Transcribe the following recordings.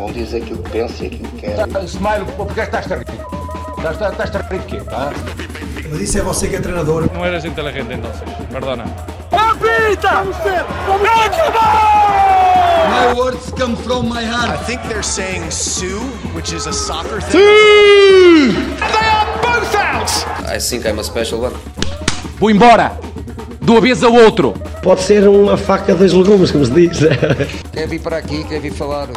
Cada um diz aquilo que pensa e aquilo que quer. Tá, Smile, porque estás a rir? Estás, a rir de quê? Mas isso é você que é treinador. No eres inteligente entonces, perdona. My words come from my I heart. think they're saying Sue, which is a soccer thing. I think I'm a special one. Vou embora! De uma vez ao outro! Pode ser uma faca dos legumes, como se diz. Quer vir para aqui, quer vir falar.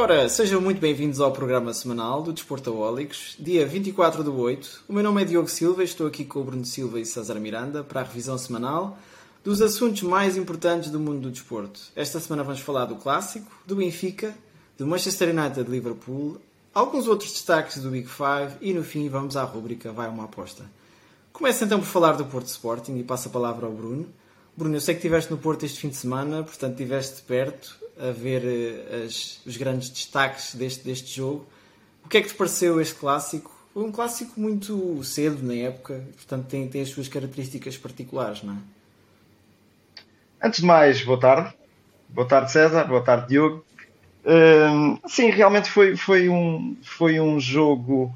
Ora, sejam muito bem-vindos ao programa semanal do Desportaólicos, dia 24 de 8. O meu nome é Diogo Silva e estou aqui com o Bruno Silva e César Miranda para a revisão semanal dos assuntos mais importantes do mundo do desporto. Esta semana vamos falar do Clássico, do Benfica, do Manchester United de Liverpool, alguns outros destaques do Big Five e no fim vamos à rúbrica Vai uma aposta. Começo então por falar do Porto Sporting e passo a palavra ao Bruno. Bruno, eu sei que estiveste no Porto este fim de semana, portanto estiveste perto a ver eh, as- os grandes destaques deste, deste jogo. O que é que te pareceu este clássico? Foi um clássico muito cedo na época, portanto tem, tem as suas características particulares, não é? Antes de mais, boa tarde. Boa tarde, César. Boa tarde, Diogo. Hum, sim, realmente foi, foi, um, foi um jogo.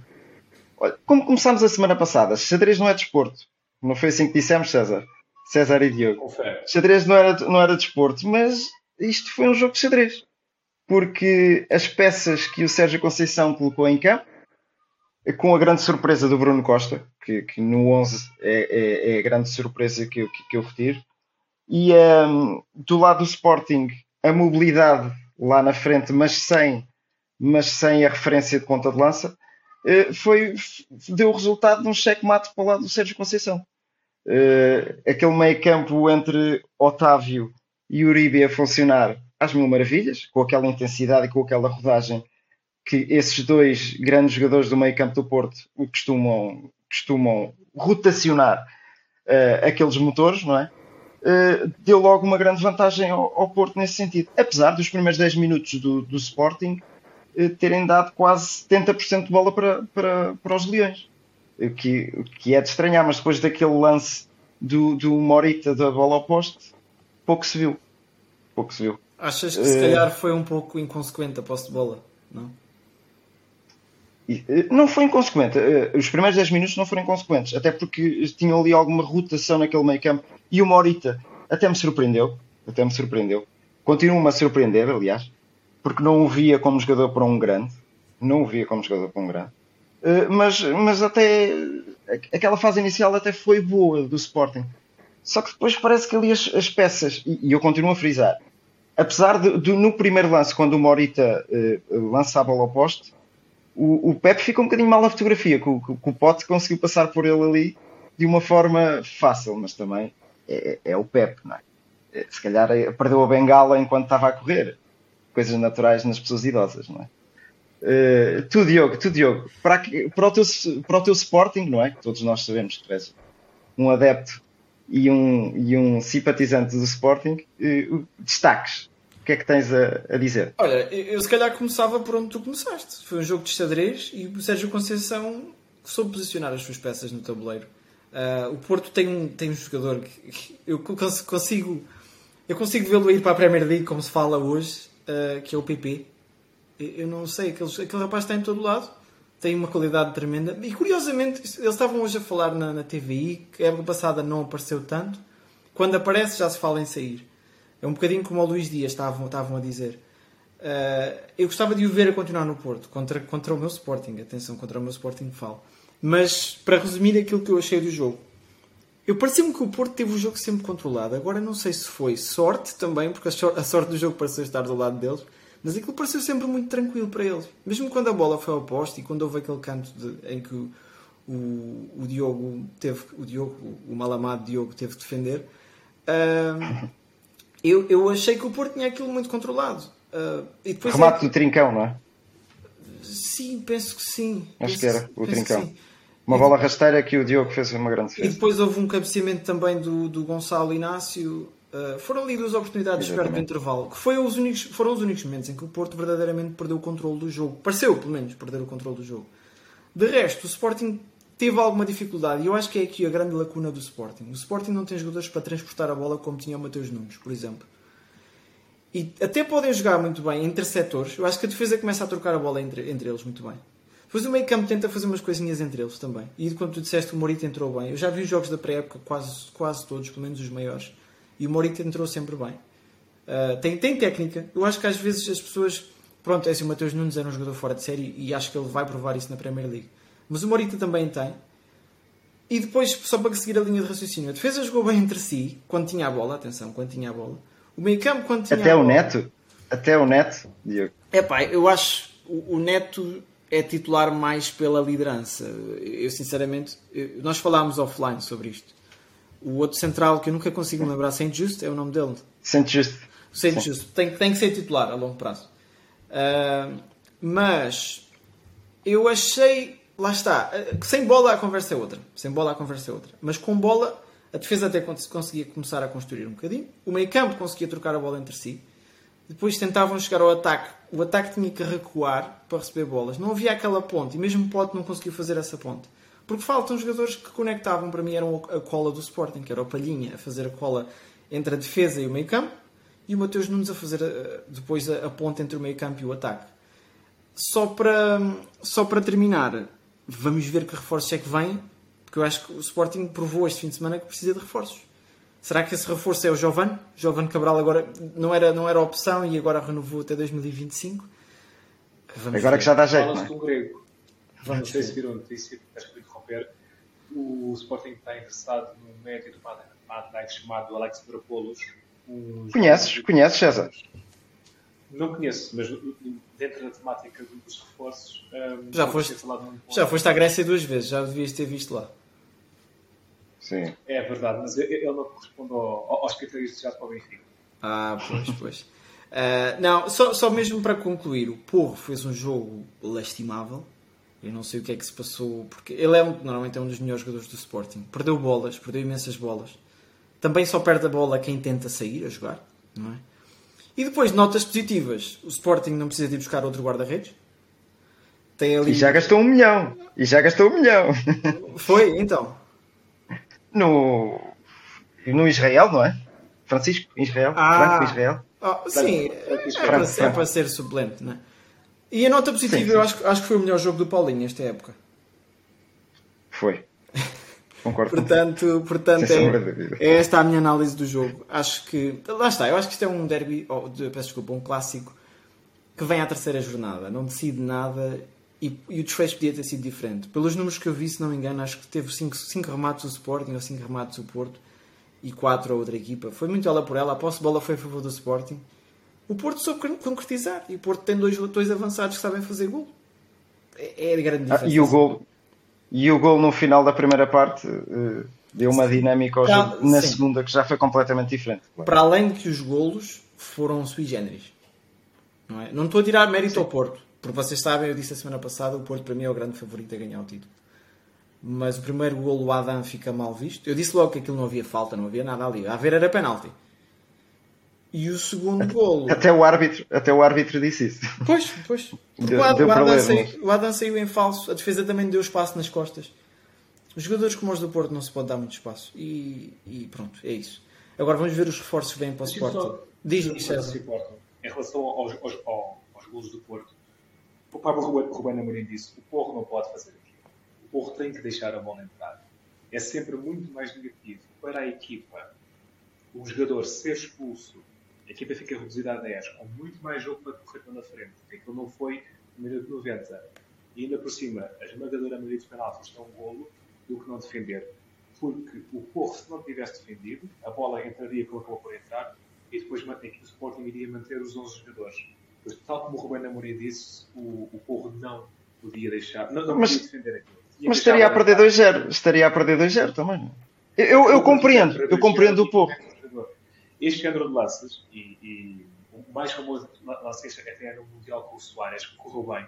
Olha, como começámos a semana passada, xadrez não é desporto. Não foi assim que dissemos, César? César e Diogo. Xadrez não era, não era desporto, mas isto foi um jogo de xadrez. Porque as peças que o Sérgio Conceição colocou em campo, com a grande surpresa do Bruno Costa, que, que no 11 é, é, é a grande surpresa que eu, que, que eu retiro, e hum, do lado do Sporting a mobilidade lá na frente, mas sem, mas sem a referência de ponta de lança, eh, foi, deu o resultado de um cheque-mate para o lado do Sérgio Conceição. Eh, aquele meio campo entre Otávio e Uribe a funcionar às mil maravilhas, com aquela intensidade e com aquela rodagem que esses dois grandes jogadores do meio campo do Porto costumam, costumam rotacionar eh, aqueles motores, não é? Uh, deu logo uma grande vantagem ao, ao Porto nesse sentido. Apesar dos primeiros 10 minutos do, do Sporting uh, terem dado quase 70% de bola para, para, para os Leões. O que, o que é de estranhar, mas depois daquele lance do, do Morita da bola ao poste, pouco se viu. Pouco se viu. Achas que se calhar foi um pouco inconsequente a posse de bola, não? Eh, Não foi inconsequente. Eh, Os primeiros 10 minutos não foram inconsequentes, até porque tinham ali alguma rotação naquele meio campo. E o Morita até me surpreendeu. Até me surpreendeu. Continua-me a surpreender, aliás, porque não o via como jogador para um grande. Não o via como jogador para um grande. Eh, Mas, mas até aquela fase inicial até foi boa do Sporting. Só que depois parece que ali as, as peças, e, e eu continuo a frisar, apesar de, de no primeiro lance, quando o Morita eh, lança a bola ao poste, o, o Pepe ficou um bocadinho mal na fotografia, que o, que o Pote conseguiu passar por ele ali de uma forma fácil, mas também é, é o Pepe, não é? Eh, Se calhar eh, perdeu a bengala enquanto estava a correr. Coisas naturais nas pessoas idosas, não é? Eh, tu, Diogo, tu, Diogo, para, que- para, o teu, para o teu Sporting, não é? Que todos nós sabemos que tu és um adepto e um, e um simpatizante do Sporting, o- destaques. O que é que tens a, a dizer? Olha, eu se calhar começava por onde tu começaste. Foi um jogo de xadrez e o Sérgio Conceição soube posicionar as suas peças no tabuleiro. Ah, o Porto tem um, tem um jogador que que eu cons- consigo eu consigo vê-lo ir para a Premier League, como se fala hoje, ah, que é o PP. Eu eu não sei, aquele, aquele rapaz está em todo lado, tem uma qualidade tremenda. E curiosamente, eles estavam hoje a falar na, na TVI que a época passada não apareceu tanto. Quando aparece, já se fala em sair. É um bocadinho como o Luís Dias estavam, estavam a dizer. Uh, eu gostava de o ver a continuar no Porto, contra, contra o meu Sporting. Atenção, contra o meu Sporting falo. Mas, para resumir aquilo que eu achei do jogo, eu pareceu-me que o Porto teve o jogo sempre controlado. Agora não sei se foi sorte também, porque a sor- a sorte do jogo pareceu estar do lado deles, mas aquilo pareceu sempre muito tranquilo para eles. Mesmo quando a bola foi ao poste e quando houve aquele canto de- em que o, o, Diogo teve, o Diogo, o mal amado Diogo teve que defender, ah, eu, eu achei que o Porto tinha aquilo muito controlado. Ah, e depois Remate do Trincão, não é? Sim, penso que sim. Acho Penso que era, o Trincão. Uma bola rasteira que o Diogo fez uma grande E defesa. depois houve um cabeceamento também do, do Gonçalo Inácio. Uh, foram ali duas oportunidades no Exatamente. intervalo, que foi os únicos, foram os únicos momentos em que o Porto verdadeiramente perdeu o controle do jogo. Pareceu, pelo menos, perder o controle do jogo. De resto, o Sporting teve alguma dificuldade e eu acho que é aqui a grande lacuna do Sporting. O Sporting não tem jogadores para transportar a bola como tinha o Mateus Nunes, por exemplo. E até podem jogar muito bem entre setores. Eu acho que a defesa começa a trocar a bola entre, entre eles muito bem. Depois o meio campo tenta fazer umas coisinhas entre eles também. E quando tu disseste o Morita entrou bem, eu já vi os jogos da pré-época, quase, quase todos, pelo menos os maiores. E o Morita entrou sempre bem. Uh, tem, tem técnica. Eu acho que às vezes as pessoas. Pronto, é assim, o Mateus Nunes era um jogador fora de série e acho que ele vai provar isso na Premier League. Mas o Morita também tem. E depois, só para seguir a linha de raciocínio, a defesa jogou bem entre si, quando tinha a bola, atenção, quando tinha a bola. O meio campo, quando tinha Até o bola, Neto? Até o Neto, Diogo. É pá, eu acho o, o Neto é titular mais pela liderança. Eu sinceramente, eu- nós falámos offline sobre isto. O outro central que eu nunca consigo me lembrar, Saint Just, é o nome dele. Sente justo. O Saint Just tem, tem que ser titular a longo prazo. Ah, mas eu achei, lá está, sem bola a conversa é outra. Sem bola a conversa é outra. Mas com bola a defesa até cons- conseguia começar a construir um bocadinho. O meio campo conseguia trocar a bola entre si. Depois tentavam chegar ao ataque. O ataque tinha que recuar para receber bolas. Não havia aquela ponte. E mesmo Pote não conseguiu fazer essa ponte. Porque faltam jogadores que conectavam. Para mim eram a cola do Sporting, que era o Palhinha a fazer a cola entre a defesa e o meio campo. E o Mateus Nunes a fazer eh, depois a, a ponte entre o meio campo e o ataque. Só para, só para terminar, vamos ver que reforços é que vêm. Porque eu acho que o Sporting provou este fim de semana que precisa de reforços. Será que esse reforço é o Jovan? Jovan Cabral agora não era, não era opção e agora renovou até 2025. Vamos Agora ver. que já dá jeito, Fala-se é? grego. Vamos não sei se ver. viram a notícia, acho que vou interromper. O Sporting está interessado num médio do Panathinaikos chamado Alex Drapoulos. Um Conheces? Conheces, César? Não conheço, mas dentro da temática dos reforços. hum, Já foste-. Já foste à Grécia duas vezes, já devias ter visto lá. Sim. É verdade, mas ele não corresponde ao- aos critérios desejados para o Benfica. Ah, pois, pois. Ah, não, só, só mesmo para concluir, o Porro fez um jogo lastimável. Eu não sei o que é que se passou, porque ele é um, normalmente é um dos melhores jogadores do Sporting. Perdeu bolas, perdeu imensas bolas. Também só perde a bola quem tenta sair a jogar, não é? E depois, notas positivas. O Sporting não precisa de ir buscar outro guarda-redes. Tem ali. E já gastou um milhão. E já gastou um milhão. Foi, então. No, no Israel, não é? Francisco, Israel. Ah. Franco, Israel. Oh, sim, é, Franco, para, é Franco. para ser suplente, não é? E a nota positiva, Sim, sim. eu acho, acho que foi o melhor jogo do Paulinho esta época. Foi. Concordo. Portanto, portanto é, é esta a minha análise do jogo. Acho que. Lá está, eu acho que isto é um derby, oh, de- peço desculpa, um clássico que vem à terceira jornada, não decide nada e, e o desfecho podia ter sido diferente. Pelos números que eu vi, se não me engano, acho que teve 5 remates o Sporting ou 5 remates o Porto e 4 a outra equipa. Foi muito ela por ela, a posse de bola foi a favor do Sporting. O Porto soube con- concretizar e o Porto tem dois, dois avançados que sabem fazer gol. É, é grande Ah, diferença. e o gol e o gol no final da primeira parte eh, deu uma dinâmica ao Tá, jogo na sim. segunda que já foi completamente diferente. Para além de que os golos foram sui generis. Não, é? não estou a tirar mérito ao Porto, porque vocês sabem, eu disse a semana passada, o Porto para mim é o grande favorito a ganhar o título. Mas o primeiro golo, o Adam, fica mal visto. Eu disse logo que aquilo não havia falta, não havia nada ali. A ver era penalti. E o segundo golo. Até o árbitro, até o árbitro disse isso. Pois, pois. Deu- o, Adam saiu, o Adam saiu em falso, a defesa também deu espaço nas costas. Os jogadores como os do Porto não se pode dar muito espaço. E, e pronto, é isso. Agora vamos ver os reforços que vêm para o Sporting. só- Diz, só diz, uma coisa César. Em relação aos, aos, aos, aos golos do Porto, o Pablo Ruben, Ruben Amorim disse o Porro não pode fazer aquilo. O Porro tem que deixar a bola entrar. É sempre muito mais negativo para a equipa o jogador ser expulso, a equipa fica reduzida a 10, com muito mais jogo para correr pela frente, porque aquilo não foi no minuto 90. E ainda por cima, a esmagadora maioria dos penaltis estão um golo do que não defender. Porque o Porro, se não tivesse defendido, a bola entraria como acabou por entrar, e depois que o Sporting iria manter os 11 jogadores. Pois, tal como o Ruben Amorim disse, o, o Porro não podia deixar, não, não Mas- podia defender aquilo. Mas estaria a perder entrar. 2-0. Estaria a perder 2-0 também. Eu, eu, eu compreendo, eu compreendo o pouco. Este género de lances, e, e o mais famoso lance este até era no Mundial com o Soares, que correu bem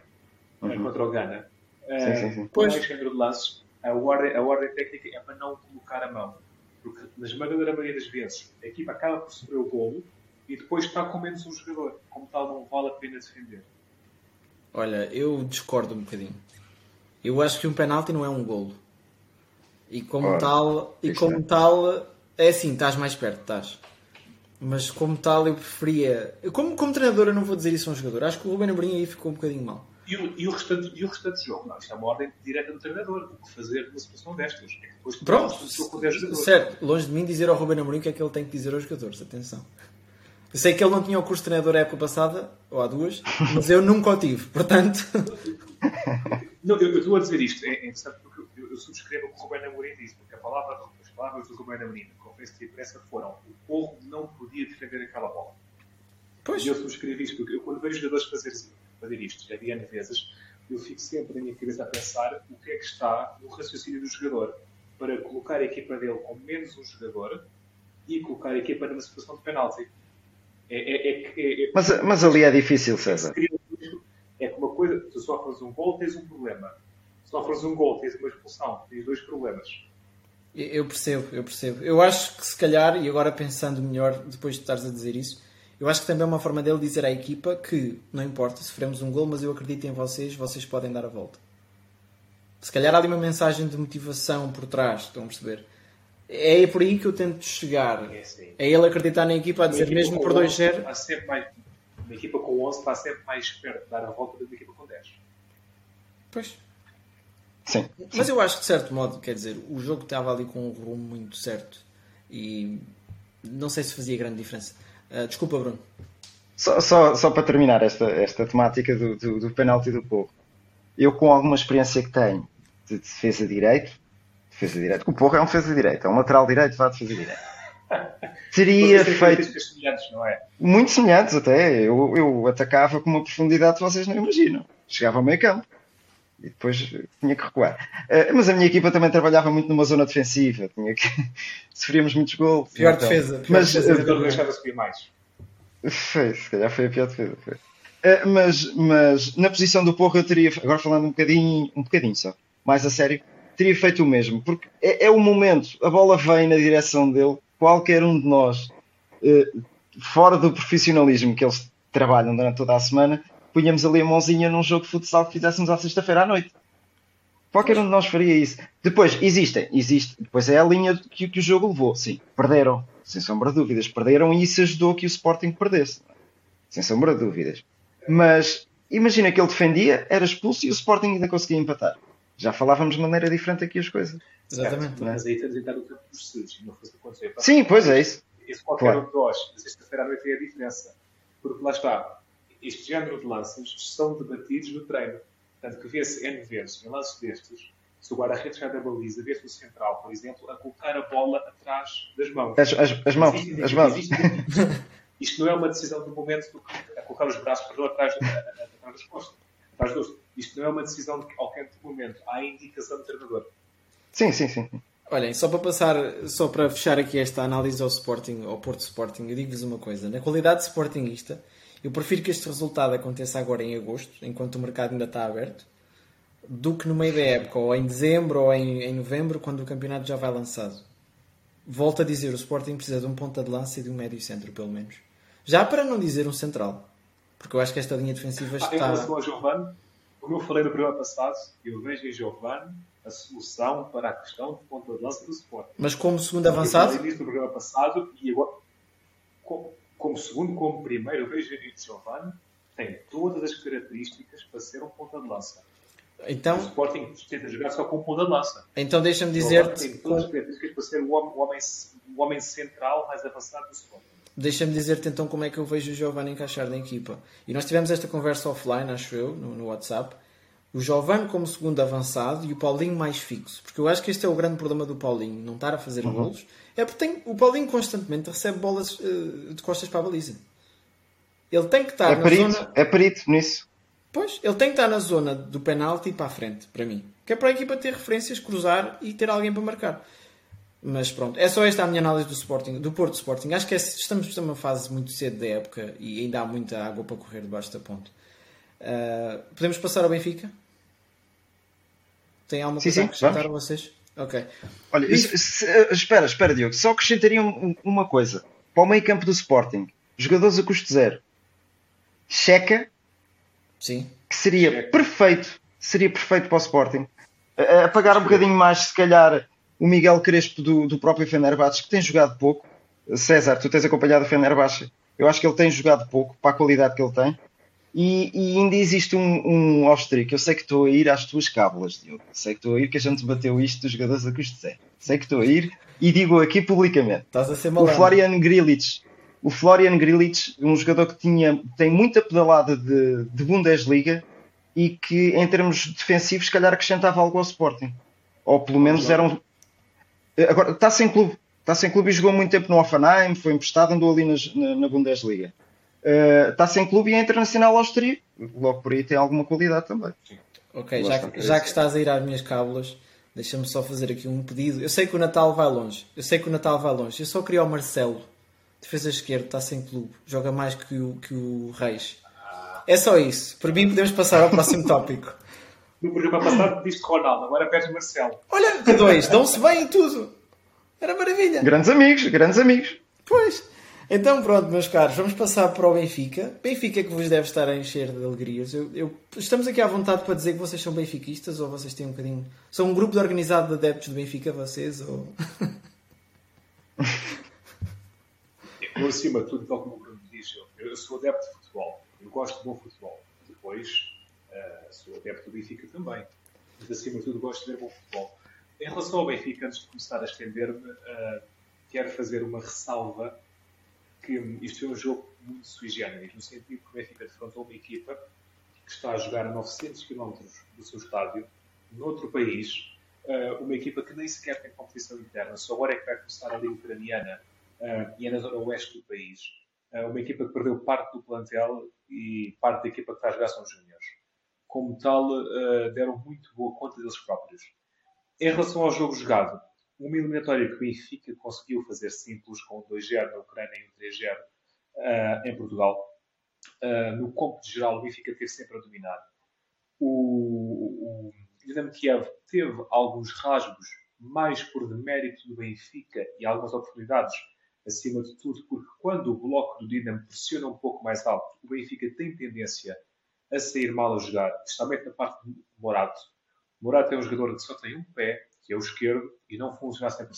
eh, contra o Ghana. Eh, sim, sim. Com este género de lances, a ordem, a ordem técnica é para não colocar a mão. Porque na esmagadora maioria das vezes, a equipa acaba por sofrer o golo e depois está com menos um jogador. Como tal, não vale a pena defender. Olha, eu discordo um bocadinho. Eu acho que um penalti não é um golo. E como Ora, tal, e como é. tal, é assim, estás mais perto, estás. Mas como tal, eu preferia. Como, como treinador, eu não vou dizer isso a um jogador. Acho que o Ruben Amorim aí ficou um bocadinho mal. E o, e o, restante, e o restante jogo? Não, isto é uma ordem direta do treinador. O que fazer numa situação destas? É que depois Pronto, o jogo com 10 jogadores. certo. Longe de mim dizer ao Ruben Amorim o que é que ele tem que dizer aos jogadores. Atenção. Eu sei que ele não tinha o curso de treinador a época passada, ou há duas, mas eu nunca o tive. Portanto, Não, eu, eu estou a dizer isto, é, é interessante porque eu, eu subscrevo o que o Ruben Amorim disse, porque a palavra, palavras do Ruben Amorim na conferência de imprensa foram o Porro não podia defender aquela bola. pois, E eu subscrevo isto, porque eu quando vejo jogadores fazer, fazer isto, já vi N vezes, eu fico sempre na minha cabeça a pensar o que é que está no raciocínio do jogador para colocar a equipa dele com menos um jogador e colocar a equipa numa situação de penalti. É, é, é, é, é, Mas, mas ali é difícil, César. é que uma coisa, tu sofres um gol, tens um problema. Sofres um gol, tens uma expulsão, tens dois problemas. Eu percebo, eu percebo. Eu acho que se calhar, e agora pensando melhor, depois de estares a dizer isso, eu acho que também é uma forma dele dizer à equipa que não importa, sofremos um gol, mas eu acredito em vocês, vocês podem dar a volta. Se calhar há ali uma mensagem de motivação por trás, estão a perceber? É por aí que eu tento chegar. É. É ele acreditar na equipa a dizer equipa mesmo por 11 2-0. está sempre mais- Uma equipa com 11 está sempre mais perto de dar a volta do que uma equipa com 10. Pois. Sim. Mas eu acho que de certo modo, quer dizer, o jogo estava ali com um rumo muito certo e não sei se fazia grande diferença. Ah, desculpa, Bruno. Só, só, só para terminar esta, esta temática do, do, do penalti do Porro. Eu, com alguma experiência que tenho de defesa de direito, defesa de direito, que o Porro é um defesa de direito, é um lateral direito, vá defesa de direito. Teria feito semelhantes, não é? muito semelhantes até. Eu, eu atacava com uma profundidade que vocês não imaginam. Chegava ao meio campo e depois tinha que recuar. Eh, mas a minha equipa também trabalhava muito numa zona defensiva. Tinha que... Sofríamos muitos gols. Pior Então, defesa. Pior Mas, defesa deixava subir mais. Foi, se calhar foi a pior defesa. Foi. Eh, mas, mas na posição do Porro eu teria, agora falando um bocadinho, um bocadinho só, mais a sério, teria feito o mesmo, porque é, é o momento, a bola vem na direção dele, qualquer um de nós, eh, fora do profissionalismo que eles trabalham durante toda a semana, punhamos ali a mãozinha num jogo de futsal que fizéssemos à sexta-feira à noite. Qualquer um de nós faria isso. Depois, existem, existe, depois é a linha que, que o jogo levou, sim, perderam, sem sombra de dúvidas, perderam e isso ajudou que o Sporting perdesse, sem sombra de dúvidas. Mas imagina que ele defendia, era expulso e o Sporting ainda conseguia empatar. Já falávamos de maneira diferente aqui as coisas. Exatamente. Certo, Mas aí estamos a entrar no campo dos e Não fosse acontecer. Sim, pois é isso. Isso qualquer Claro. um de nós, na sexta-feira à noite é a diferença. Porque lá está, este género de lances são debatidos no treino. Portanto, que vê-se N vezes em lances destes, se o guarda-redes sai da baliza, vê-se o central, por exemplo, a colocar a bola atrás das mãos. As, as, as mãos, Existe- as mãos. existe- Isto não é uma decisão do momento do que a colocar os braços para atrás, atrás das costas. Atrás dos. Isto não é uma decisão de quente momento. Há a indicação do treinador. Sim, sim, sim. Olhem, só para passar, só para fechar aqui esta análise ao Sporting, ao Porto Sporting, eu digo-vos uma coisa. Na qualidade de Sportingista, eu prefiro que este resultado aconteça agora em agosto, enquanto o mercado ainda está aberto, do que no meio da época, ou em dezembro, ou em, em novembro, quando o campeonato já vai lançado. Volto a dizer, o Sporting precisa de um ponta de lança e de um médio centro, pelo menos. Já para não dizer um central. Porque eu acho que esta linha defensiva Ah, em relação está... ao como eu falei no programa passado, eu vejo em Giovanni a solução para a questão de ponta de lança do Sport. Mas como segundo avançado, Eu falei nisso no programa passado e agora, como, como segundo, como primeiro, em Giovanni tem todas as características para ser um ponta de lança. O então, Sporting tenta jogar só com um ponta de lança. então deixa-me Giovanni dizer-te... tem todas as características para ser o homem, o homem, o homem central mais avançado do Sporting. Deixa-me dizer-te então como é que eu vejo o Giovanni encaixar na equipa. E nós tivemos esta conversa offline, acho eu, no, no WhatsApp. O Giovanni como segundo avançado e o Paulinho mais fixo. Porque eu acho que este é o grande problema do Paulinho, não estar a fazer Uhum. golos. É porque tem, o Paulinho constantemente recebe bolas eh, de costas para a baliza. Ele tem que estar É na perito, zona... é perito nisso. Pois, ele tem que estar na zona do penalti para a frente, para mim. Que é para a equipa ter referências, cruzar e ter alguém para marcar. Mas pronto, é só esta a minha análise do Sporting, do Porto Sporting. Acho que é- estamos numa fase muito cedo da época e ainda há muita água para correr debaixo da ponte. Ah, podemos passar ao Benfica? Tem alguma Sim, coisa a sim, acrescentar a vamos. vocês? Ok. Olha, se- se- eh, espera, espera, Diogo. Só acrescentaria um- uma coisa. Para o meio campo do Sporting, jogadores a custo zero. Checa, Sim. que seria perfeito, seria perfeito para o Sporting. A, a pagar um bocadinho mais, se calhar, o Miguel Crespo do, do próprio Fenerbahçe, que tem jogado pouco. César, tu tens acompanhado o Fenerbahçe. Eu acho que ele tem jogado pouco para a qualidade que ele tem. E, e ainda existe um, um austríaco. Eu sei que estou a ir às tuas cábulas, Diogo. Sei que estou a ir que a gente bateu isto dos jogadores a custo zero. Sei que estou a ir e digo aqui publicamente. Estás a ser O malandro. Florian Grilic. O Florian Grilic, um jogador que tinha, tem muita pedalada de, de Bundesliga e que em termos defensivos se calhar acrescentava algo ao Sporting. Ou pelo menos era um... Agora, está sem clube. Está sem clube e jogou muito tempo no Offenheim, foi emprestado, andou ali nas- na, na Bundesliga. Uh, está sem clube e é internacional austríaco. Logo por aí tem alguma qualidade também. Ok, Lá já, que- já que estás a ir às minhas cábulas, deixa-me só fazer aqui um pedido. Eu sei que o Natal vai longe. Eu sei que o Natal vai longe. Eu só queria o Marcelo, defesa esquerda, está sem clube. Joga mais que o, que o Reis. É só isso. Por mim, podemos passar ao próximo tópico. No programa passado diste Ronaldo, agora pedes Marcelo. Olha, que dois, dão-se bem e tudo. Era maravilha. Grandes amigos, grandes amigos. Pois. Então pronto, meus caros, vamos passar para o Benfica. Benfica que vos deve estar a encher de alegrias. Eu, eu- estamos aqui à vontade para dizer que vocês são benfiquistas ou vocês têm um bocadinho... São um grupo de organizado de adeptos do Benfica, vocês? Ou... Eu, acima de tudo, tal como o Bruno diz, eu, sou adepto de futebol. Eu gosto de bom futebol. Depois, eh, sou adepto do Benfica também. Mas, acima de tudo, gosto de ver bom futebol. Em relação ao Benfica, antes de começar a estender-me, eh, quero fazer uma ressalva que isto foi um jogo muito sui generis, no sentido que o Benfica defrontou uma equipa que está a jogar a 900 km do seu estádio, noutro país, eh, uma equipa que nem sequer tem competição interna, só agora é que vai começar a Liga Ucraniana eh, e é na zona oeste do país. Eh, uma equipa que perdeu parte do plantel e parte da equipa que está a jogar são os júniores. Como tal, deram muito boa conta deles próprios. Em relação ao jogo jogado, uma eliminatória que o Benfica conseguiu fazer simples com um 2-0 na Ucrânia e um 3-0 eh, em Portugal. Eh, no cômputo geral, o Benfica teve sempre a dominar. O, o Dinamo Kiev teve alguns rasgos mais por demérito do Benfica e algumas oportunidades, acima de tudo, porque quando o bloco do Dinamo pressiona um pouco mais alto, o Benfica tem tendência a sair mal a jogar, especialmente na parte do Morato. Morato é um jogador que só tem um pé, que é o esquerdo, e não funciona a 100%.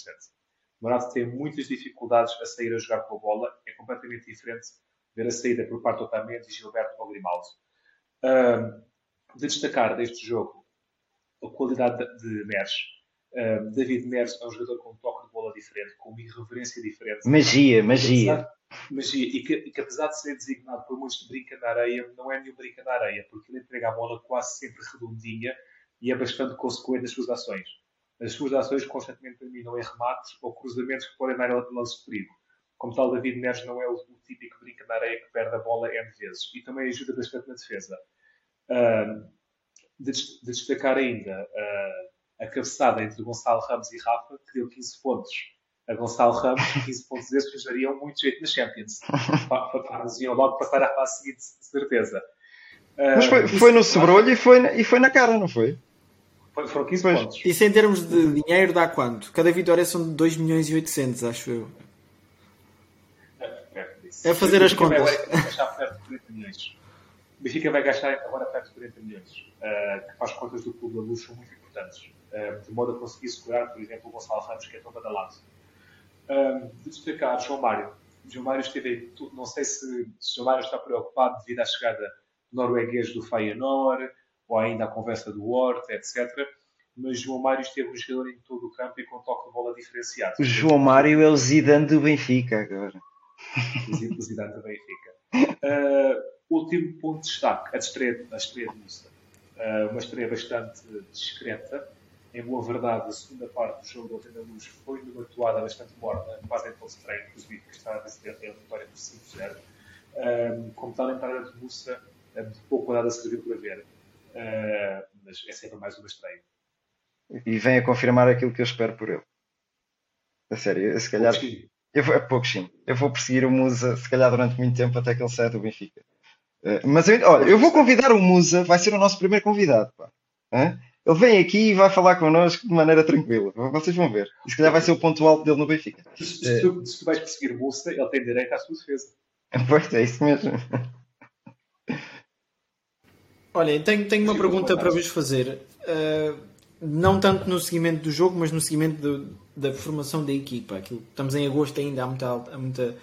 Morato tem muitas dificuldades a sair a jogar com a bola, é completamente diferente ver a saída por parte do Otamendi, Gilberto ou Grimaldo. Ahm, de destacar deste jogo a qualidade de Neres. Ahm, David Neres é um jogador com um toque de bola diferente, com uma irreverência diferente. Magia, magia. Apesar- magia. E que, e que apesar de ser designado por muitos de brinca na areia, não é nenhum brinca na areia, porque ele entrega a bola quase sempre redondinha e é bastante consequente nas suas ações. As suas ações constantemente terminam em remates ou cruzamentos que podem dar lance de perigo. Como tal, David Neres não é o, típico brinca na areia que perde a bola N vezes e também ajuda bastante na defesa. Ahm, de, de destacar ainda ah, a cabeçada entre Gonçalo Ramos e Rafa, que deu 15 pontos a Gonçalo Ramos, 15 pontos esses que nos dariam muito jeito na Champions. Nos iam logo passar à fase seguinte, de certeza. Ah, Mas foi, isso- foi no sobrolho e foi, na- e foi na cara, não foi? Foram 15 Pois. pontos. Isso em termos de dinheiro dá quanto? Cada vitória são de 2 milhões e 800, acho eu. É fazer as O Benfica contas. Vai gastar perto de 40 milhões. O Benfica vai gastar agora perto de 40 milhões, que para as contas do clube da luz são muito importantes. Ah, de modo a conseguir segurar, por exemplo, o Gonçalo Ramos, que é tão badalado. Ah, de destacar João Mário. João Mário esteve aí, não sei se, se João Mário está preocupado devido à chegada do norueguês do Feyenoord, ou ainda à conversa do Horta, etc. Mas João Mário esteve um jogador em todo o campo e com um toque de bola diferenciado. O João Mário é o Zidane do Benfica agora. o Zidane do Benfica. Uh, último ponto de destaque, a estreia, a estreia de Musa. Uh, uma estreia bastante discreta. Em boa verdade, a segunda parte do jogo do Alta da Luz foi numa toada bastante morna, quase em todo o treino, inclusive que está a vencer a vitória por 5-0. Um, como tal, a entrada de Musa, uh, de pouco nada serviu para ver. Uh, mas é sempre mais uma estreia. E vem a confirmar aquilo que eu espero por ele. A sério, se calhar. Eu vou, é pouco sim. Eu vou perseguir o Musa, se calhar durante muito tempo, até que ele saia do Benfica. Eh, mas eu, olha, eu vou convidar o Musa, vai ser o nosso primeiro convidado. Ele vem aqui e vai falar connosco de maneira tranquila. Vocês vão ver. E se calhar vai ser o ponto alto dele no Benfica. Se, se tu, se tu vais perseguir Musa, ele tem direito à sua defesa. Pois é, isso mesmo. Olhem, tenho, tenho uma pergunta para vos fazer. Uh, não tanto no seguimento do jogo, mas no seguimento do, da formação da equipa. Aquilo, estamos em agosto ainda, há muita, há muita,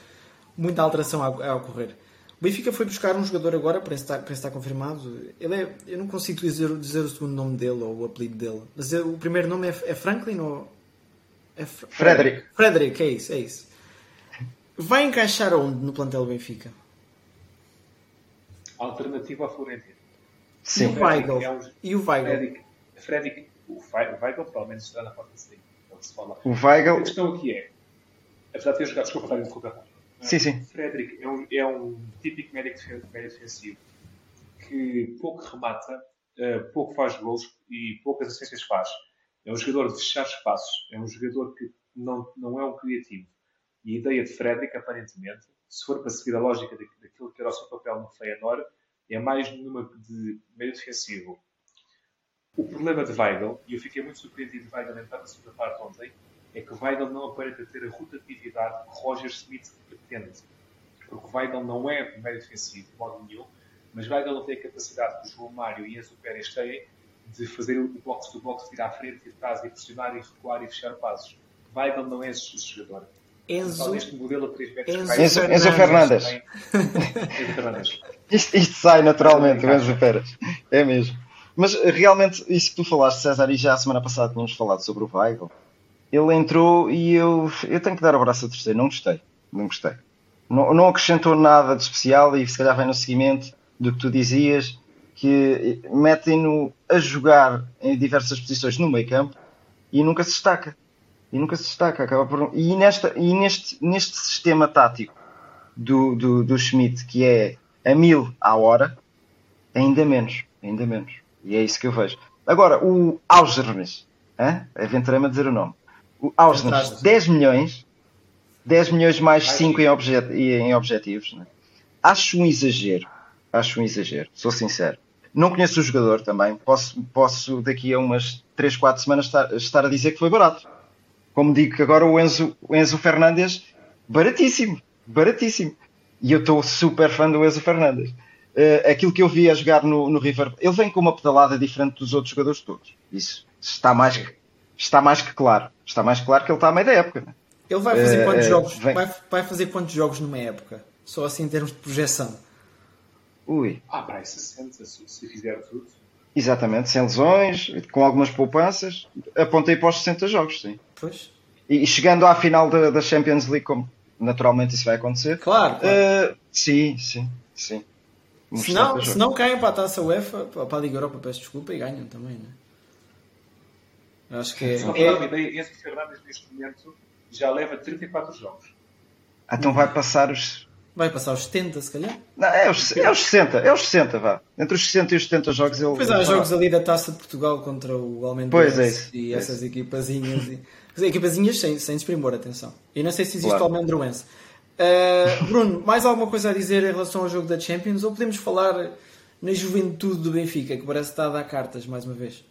muita alteração a, a ocorrer. O Benfica foi buscar um jogador agora, parece estar, parece estar confirmado. Ele é, eu não consigo dizer, dizer o segundo nome dele ou o apelido dele, mas é, o primeiro nome é, é Franklin ou. É Fr Frederick. Frederick, é isso, é isso. Vai encaixar onde no plantel do Benfica? Alternativa à Florentino. Sim. E o Weigl? É um... E o Weigl? Frederick, Frederick, o Weigl provavelmente estará na porta de sair. O Weigl... A questão aqui é, apesar de ter jogado, desculpa, Fábio, desculpa. Sim, sim. Frederick é um, é um típico médico defensivo que pouco remata, uh, pouco faz gols e poucas assistências faz. É um jogador de fechar espaços, é um jogador que não, não é um criativo. E a ideia de Frederick, aparentemente, se for para seguir a lógica daquilo que era o seu papel no Feyenoord, é mais numa de meio defensivo. O problema de Weigl, e eu fiquei muito surpreendido de Weigl entrar na segunda parte ontem, é que Weigl não aparenta ter a rotatividade que Roger Smith pretende. Porque Weigl não é meio defensivo, de modo nenhum, mas Weigl não tem a capacidade que o João Mário e Enzo Pérez têm de fazer o box to box, ir à frente e atrás e pressionar e recuar e fechar passos. Weigl não é esse jogador. Enzo, neste modelo a 3 metros Enzo, Enzo, Enzo Fernandes. Enzo Fernandes. Isto, isto sai naturalmente, o Enzo Pérez. É mesmo. Mas realmente, isso que tu falaste, César, e já a semana passada tínhamos falado sobre o Weigl, ele entrou e eu, eu tenho que dar o braço a terceiro. Não gostei. Não gostei. Não, não acrescentou nada de especial e se calhar vem no seguimento do que tu dizias, que metem-no a jogar em diversas posições no meio campo e nunca se destaca e nunca se destaca. Acaba por... E, nesta, e neste, neste sistema tático do, do, do Schmidt, que é a mil à hora, ainda menos. Ainda menos. E é isso que eu vejo. Agora, o Augernes, aventurei-me a dizer o nome. O Augernes, 10 milhões, 10 milhões mais 5 em, objet, em objetivos. Né? Acho um exagero. Acho um exagero, sou sincero. Não conheço o jogador também. Posso, posso daqui a umas 3, 4 semanas estar, estar a dizer que foi barato como digo que agora o Enzo, o Enzo Fernandes, baratíssimo, baratíssimo. E eu estou super fã do Enzo Fernandes. Uh, aquilo que eu vi a jogar no, no River, ele vem com uma pedalada diferente dos outros jogadores todos. Isso está mais que, está mais que claro. Está mais claro que ele está à meia da época. Né? Ele vai fazer uh, quantos uh, jogos? Vem... Vai, vai fazer quantos jogos numa época? Só assim em termos de projeção. Ui. Ah, para aí 60, se, se fizer tudo. Exatamente, sem lesões, com algumas poupanças, apontei para os 60 jogos, sim. Pois. E, e chegando à final da, da, Champions League, como naturalmente isso vai acontecer. Claro. claro. Uh, sim, sim, sim. Se não, se não caem para a taça UEFA, para a Liga Europa, peço desculpa, e ganham também, né? Acho que é. Ideia, esse Fernandes neste momento já leva 34 jogos. Então vai passar os Vai passar os 70, se calhar? Não, é os, é os 60, é os 60, vá. Entre os 60 e os 70 jogos ele. Pois há jogos ali da taça de Portugal contra o Almendonça pois é isso, e é essas isso. equipazinhas. E... equipazinhas sem, sem desprimor, atenção. E não sei se existe claro. o Almendroense. Uh, Bruno, mais alguma coisa a dizer em relação ao jogo da Champions? Ou podemos falar na juventude do Benfica, que parece estar a dar cartas mais uma vez?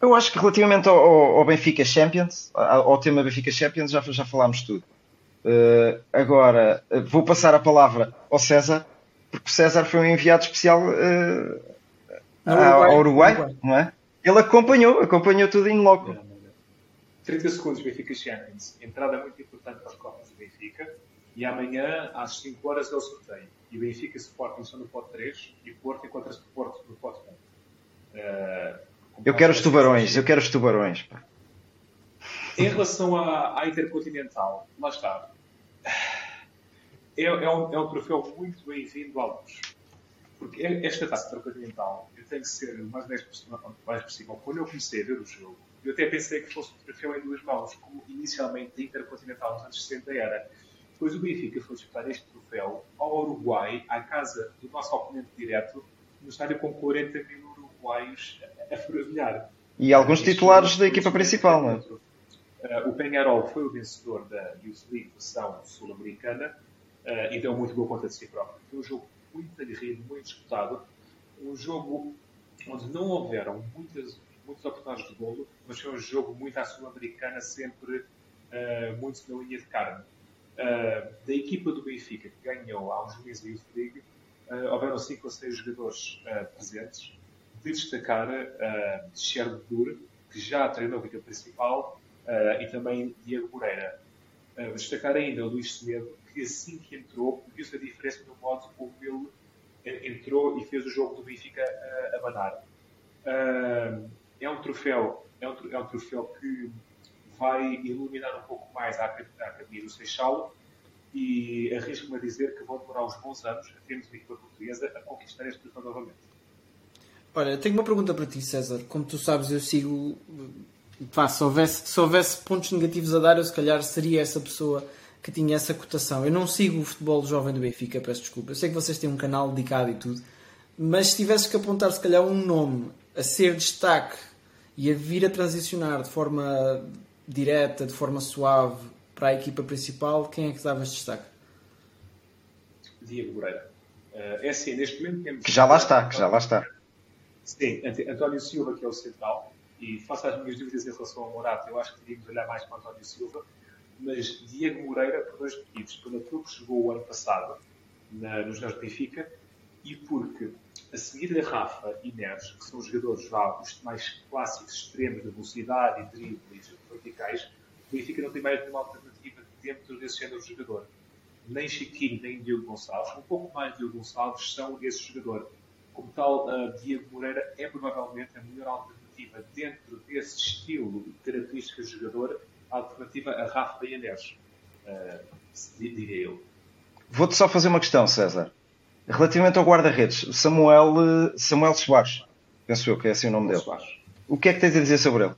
Eu acho que relativamente ao, ao Benfica Champions, ao tema Benfica Champions, já, já falámos tudo. Uh, agora, vou passar a palavra ao César, porque o César foi um enviado especial uh, Uruguai, ao Uruguai, Uruguai, não é? Ele acompanhou, acompanhou tudo em loco. 30 segundos Benfica Champions. Entrada muito importante para as Copas do Benfica. E amanhã, às 5 horas, é o sorteio. E Benfica e Sporting estão no pote 3 e Porto encontra-se no Porto no pote 1. Uh, eu quero os tubarões, eu quero os tubarões. Pá. Em relação à, à Intercontinental, lá está é, é, um, é um troféu muito bem-vindo à luz. Porque esta taça intercontinental, eu tenho que ser o mais mais possível. Quando eu comecei a ver o jogo, eu até pensei que fosse um troféu em duas mãos, como inicialmente a Intercontinental nos anos 60 era. Depois o Benfica foi disputar este troféu ao Uruguai, à casa do nosso oponente direto, no estádio com 40 mil uruguaios a fervilhar. E alguns titulares da equipa principal, não é? Uh, o Penharol foi o vencedor da Youth League versão sul-americana uh, e deu muito boa conta de si próprio. Foi um jogo muito aguerrido, muito disputado, um jogo onde não houveram muitas, muitas oportunidades de golo, mas foi um jogo muito à sul-americana, sempre uh, muito na linha de carne. da equipa do Benfica, que ganhou há uns meses a Youth League, houveram 5 ou 6 jogadores presentes, de destacar uh, Dur, que já treinou a equipa principal, uh, e também Diego Moreira. Uh, destacar ainda o Luís Semedo, que assim que entrou, viu-se a diferença no modo como ele entrou e fez o jogo do Benfica uh, abanar. Uh, é um troféu, é um, é um troféu que vai iluminar um pouco mais a, Academia do Seixal e arrisco-me a dizer que vão demorar uns bons anos a termos uma equipa portuguesa a conquistar este troféu novamente. Olha, tenho uma pergunta para ti, César. Como tu sabes, eu sigo. Pá, se, houvesse, se houvesse pontos negativos a dar, eu se calhar seria essa pessoa que tinha essa cotação. Eu não sigo o futebol jovem do Benfica, peço desculpa. Eu sei que vocês têm um canal dedicado e tudo, mas se tivesses que apontar, se calhar, um nome a ser destaque e a vir a transicionar de forma direta, de forma suave para a equipa principal, quem é que davas destaque? Diego Moreira. Uh, é assim, neste momento temos. Que já lá está, que já lá está. Sim, António Silva, que é o central, e faço as minhas dúvidas em relação ao Morato, eu acho que teríamos de olhar mais para António Silva, mas Diego Moreira, por dois motivos. Pelo que chegou o ano passado na, nos Jogos de Benfica e porque, a seguir a Rafa e Neres, que são jogadores já os mais clássicos extremos de velocidade e dribles verticais, o Benfica não tem mais nenhuma alternativa dentro desse género de jogador. Nem Chiquinho, nem Diogo Gonçalves, um pouco mais Diogo Gonçalves, são esse jogador. Como tal, Diego Moreira é provavelmente a melhor alternativa dentro desse estilo e características de jogador a alternativa a Rafa e a Neres, uh, diria eu. Vou-te só fazer uma questão, César. Relativamente ao guarda-redes, Samuel, eh, Samuel Soares, penso eu que é assim o nome dele. Soares. O que é que tens a dizer sobre ele?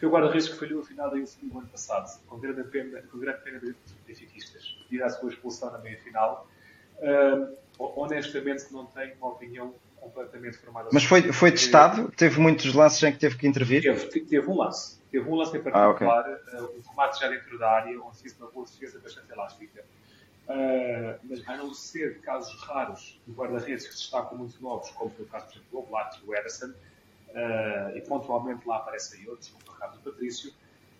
Foi o guarda-redes que falhou a final no ano passado, com grande pena, com grande pena dos benfiquistas, devido à sua expulsão na meia-final. Uh, honestamente, não tenho uma opinião completamente formada. Mas foi, foi testado? Teve muitos lances em que teve que intervir? Teve, teve um lance. Teve um lance em particular, ah, okay. uh, um remate já dentro da área, onde fiz uma boa defesa bastante elástica. Uh, mas a não ser casos raros de guarda-redes que se destacam muito novos, como foi o caso, por exemplo, do Oblak e do Ederson, uh, e pontualmente lá aparecem aí outros, como o Ricardo Patrício,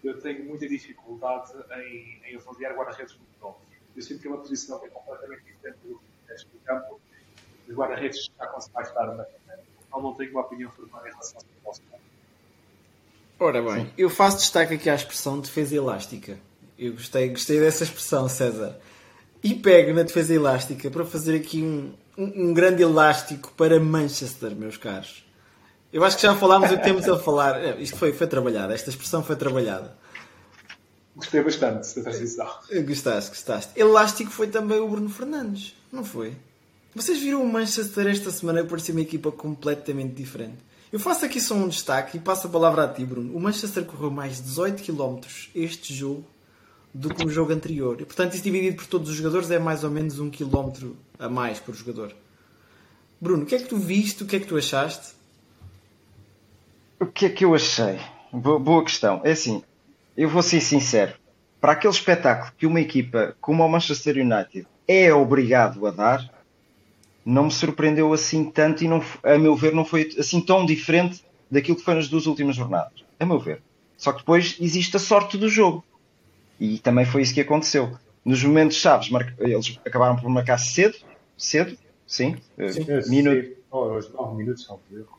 eu tenho muita dificuldade em, em avaliar guarda-redes muito novos. Eu sinto que é uma posição que é completamente diferente do resto do campo. Os guarda-redes destacam-se mais tarde na carreira. Então não tenho uma opinião formada em relação ao futebol. Ora bem, eu faço destaque aqui à expressão defesa elástica. Eu gostei, gostei dessa expressão, César. E pego na defesa elástica para fazer aqui um, um, um grande elástico para Manchester, meus caros. Eu acho que já falámos o que temos a falar. É, isto foi, foi trabalhado, esta expressão foi trabalhada. Gostei bastante da transição. Gostaste, gostaste. Elástico foi também o Bruno Fernandes, não foi? Vocês viram o Manchester esta semana que parecia uma equipa completamente diferente. Eu faço aqui só um destaque e passo a palavra a ti, Bruno. O Manchester correu mais 18 km este jogo do que o jogo anterior. E, portanto, isso dividido por todos os jogadores é mais ou menos um quilómetro a mais por jogador. Bruno, o que é que tu viste? O que é que tu achaste? O que é que eu achei? Boa, questão. É assim, eu vou ser sincero. Para aquele espetáculo que uma equipa como o Manchester United é obrigado a dar, não me surpreendeu assim tanto e, não, a meu ver, não foi assim tão diferente daquilo que foi nas duas últimas jornadas. A meu ver. Só que depois existe a sorte do jogo. E também foi isso que aconteceu. Nos momentos chaves, eles acabaram por marcar cedo, cedo, sim, sim uh, minuto. Oh, minutos,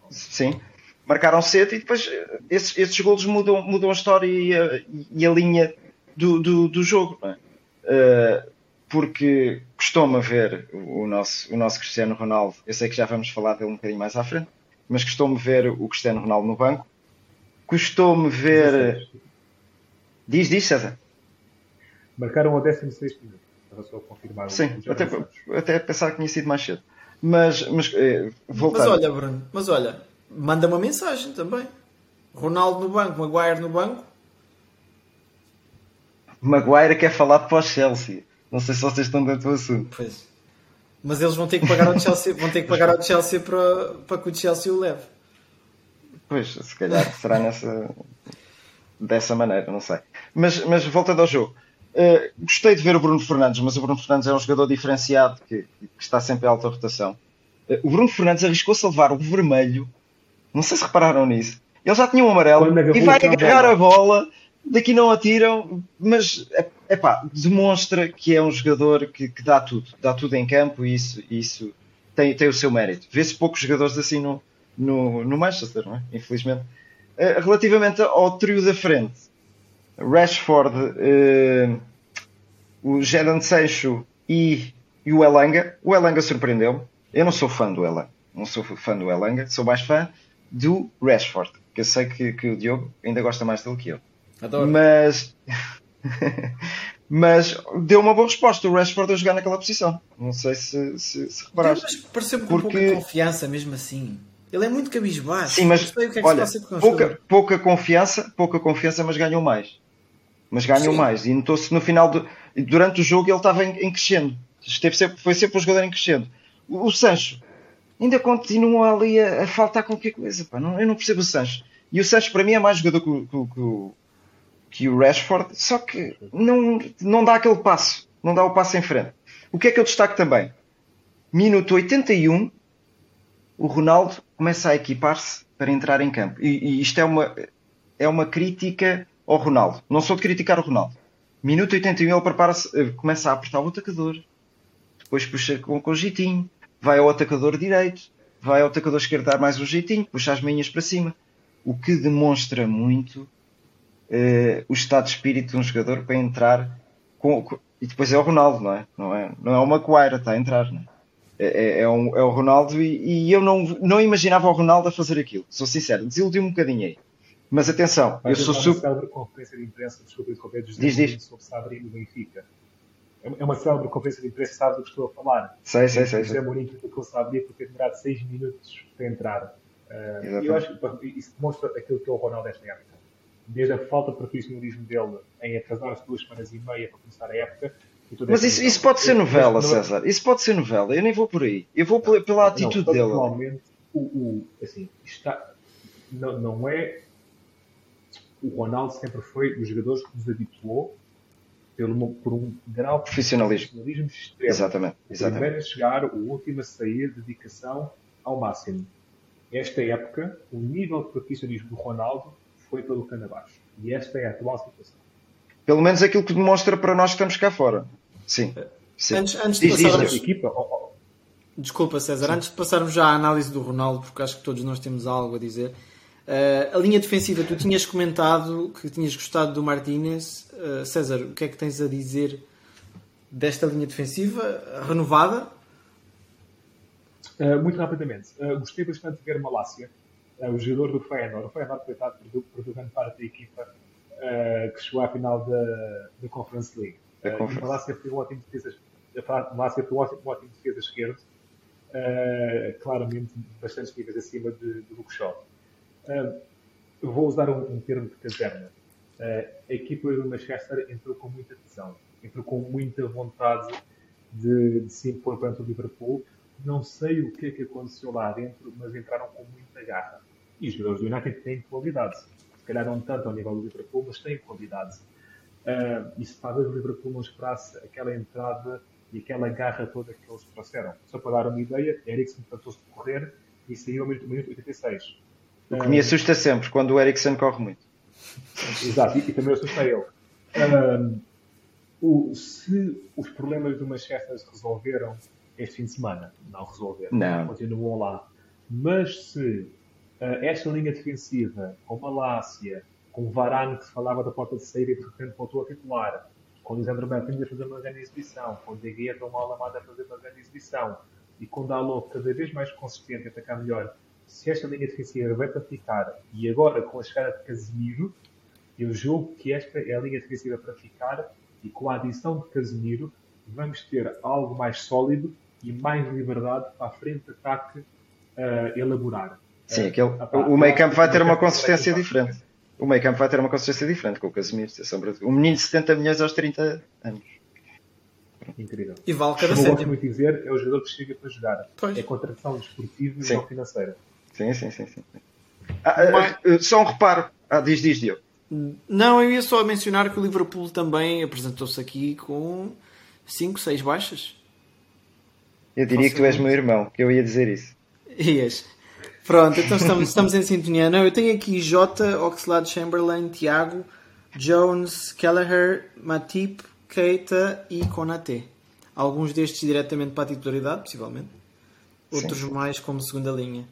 sim, marcaram cedo e depois eh, esses, esses golos mudam, mudam a história e a, e a linha do, do, do jogo. Uh, porque costumo ver o nosso, o nosso Cristiano Ronaldo, eu sei que já vamos falar dele um bocadinho mais à frente, mas costumo ver o Cristiano Ronaldo no banco, costumo ver. Diz, diz, César. Marcaram ao 16 minuto. Estava só a confirmar. Sim, até, até pensar que tinha sido mais cedo. Mas, mas, voltando. mas olha, Bruno, mas olha, manda uma mensagem também. Ronaldo no banco, Maguire no banco. Maguire quer falar para o Chelsea. Não sei se vocês estão dentro do assunto. Pois. Mas eles vão ter que pagar ao Chelsea, vão ter que pagar ao Chelsea para, para que o Chelsea o leve. Pois, se calhar será nessa dessa maneira, não sei. Mas, mas voltando ao jogo, uh, gostei de ver o Bruno Fernandes, mas o Bruno Fernandes é um jogador diferenciado que, que está sempre em alta rotação. Uh, o Bruno Fernandes arriscou-se a levar o vermelho, não sei se repararam nisso. Ele já tinha um amarelo e vai agarrar a bola daqui não atiram, mas é pá, demonstra que é um jogador que, que, dá tudo, dá tudo em campo e isso, isso tem, tem o seu mérito. Vê-se poucos jogadores assim no, no, no Manchester, não é? infelizmente. Uh, relativamente ao trio da frente, Rashford, uh, o Jadon Sancho e, e o Elanga. O Elanga surpreendeu-me. Eu não sou fã do Elanga, não sou fã do Elanga, sou mais fã do Rashford, que eu sei que, que o Diogo ainda gosta mais dele que eu. Adoro. Mas. mas deu uma boa resposta o Rashford a jogar naquela posição. Não sei se, se, se reparaste. Mas pareceu-me com Porque- pouca confiança mesmo assim. Ele é muito cabisbaixo. Sim, mas é olha, pouca, pouca confiança, pouca confiança, mas ganhou mais. Mas ganhou Sim. mais. E notou-se no final, do, durante o jogo, ele estava em, em crescendo. Esteve sempre, foi sempre um jogador em crescendo. O, o Sancho ainda continua ali a, a faltar qualquer coisa. Pá. Não, eu não percebo o Sancho. E o Sancho, para mim, é mais jogador que o, que que que o Rashford, só que não, não dá aquele passo. Não dá o passo em frente. O que é que eu destaco também? Minuto 81, o Ronaldo começa a equipar-se para entrar em campo. E, e isto é uma, é uma crítica ao Ronaldo. Não sou de criticar o Ronaldo. Minuto 81 ele prepara-se, eh, começa a apertar o atacador, depois puxa com, com jeitinho, vai ao atacador direito, vai ao atacador esquerdo dar mais um jeitinho, puxa as manhas para cima. O que demonstra muito eh, o estado de espírito de um jogador para entrar com, com- e depois é o Ronaldo, não é? Não é, não é o Maguire, está a entrar, não é? É, é- é um- é o Ronaldo e, e eu não, não imaginava o Ronaldo a fazer aquilo. Sou sincero, desiludiu-me um bocadinho aí. Mas atenção, eu Mas sou há uma super. célebre conferência de imprensa, desculpa interromper, dos Diz, diz. sobre Sabri no Benfica. É uma- É uma célebre conferência de imprensa, sabe do que estou a falar. Sei, sei, sei, José. Mourinho criticou o Sabri por ter demorado 6 minutos para entrar. Uh, e eu acho que isso demonstra aquilo que é o Ronaldo desta época. Desde a falta de profissionalismo dele em atrasar-se duas semanas e meia para começar a época. Mas isso, isso pode ser Eu- novela, não- César. Isso pode ser novela. Eu nem vou por aí. Eu vou pela, pela atitude não, dele. Atualmente, o, o, assim, está, não, não é. O Ronaldo sempre foi dos jogadores que nos habituou pelo, por um grau de Profissionalismo. profissionalismo extremo. Exatamente. O Exatamente. primeiro a chegar, o último a sair, dedicação ao máximo. Esta época, o nível de profissionalismo do Ronaldo foi pelo cano abaixo. E esta é a atual situação. Pelo menos aquilo que demonstra para nós que estamos cá fora. Sim. Sim. Antes, antes de Diz, diz, passarmos, diz. equipa, oh, oh, Desculpa, César, antes de passarmos já à análise do Ronaldo, porque acho que todos nós temos algo a dizer. Eh, a linha defensiva, tu tinhas comentado que tinhas gostado do Martínez. Eh, César, o que é que tens a dizer desta linha defensiva renovada? Uh, muito rapidamente, uh, gostei bastante de ver Malásia, uh, o jogador do Feyenoord. O Feyenoord, coitado, perdeu, perdeu grande parte da equipa uh, que chegou à final da, da Conference League. Da Uh, Conference. Malásia foi um ótimo defesa, a Malásia foi um ótimo, um ótimo defesa esquerdo, uh, claramente bastante níveis acima de, de Luke Shaw. Uh, eu vou usar um, um termo de caserna. Uh, a equipa do Manchester entrou com muita tesão, entrou com muita vontade de, de se impor perante o Liverpool. Não sei o que é que aconteceu lá dentro, mas entraram com muita garra. E os jogadores do United têm qualidade. Se calhar não tanto ao nível do Liverpool, mas têm qualidade. Uh, e se talvez o Liverpool não esperasse aquela entrada e aquela garra toda que eles trouxeram. Só para dar uma ideia, Eriksen tentou-se de correr e saiu ao minuto 86. O que me assusta sempre quando o Eriksen corre muito. Exato, e, e também assustei ele. Um, o- se os problemas do Manchester se resolveram este fim de semana, não resolveram, Não. continuam lá. Mas se ah, esta linha defensiva, com Malásia, com Varane que se falava da porta de saída e de repente voltou a titular, com Lisandro Martins a fazer uma grande exibição, com De Gea com Alamada a fazer uma grande exibição, e com Dalot cada vez mais consistente a atacar melhor, se esta linha defensiva vai para ficar, e agora com a chegada de Casemiro, eu julgo que esta é a linha defensiva para ficar e com a adição de Casemiro vamos ter algo mais sólido e mais liberdade para a frente de ataque a elaborar. Sim, Eh, aquele, opá, o meio campo vai que ter o uma consistência diferente. O meio campo vai ter uma consistência diferente com o Casemiro. Um menino de 70 milhões aos 30 anos. Incrível. E vale cada Como eu gosto cêntimo. muito de dizer, é o jogador que chega para jogar. Pois. É contratação desportiva e não financeira. Sim, sim, sim. sim. Ah, ah, ah, só um reparo. Ah, diz, diz, Diogo. Não, eu ia só mencionar que o Liverpool também apresentou-se aqui com 5, 6 baixas. Eu diria que tu és meu irmão, que eu ia dizer isso. Ias. Pronto, então estamos, estamos em sintonia. Não, eu tenho aqui Jota, Oxlade Chamberlain, Tiago, Jones, Kelleher, Matip, Keita e Konaté. Alguns destes diretamente para a titularidade, possivelmente. Outros mais como segunda linha.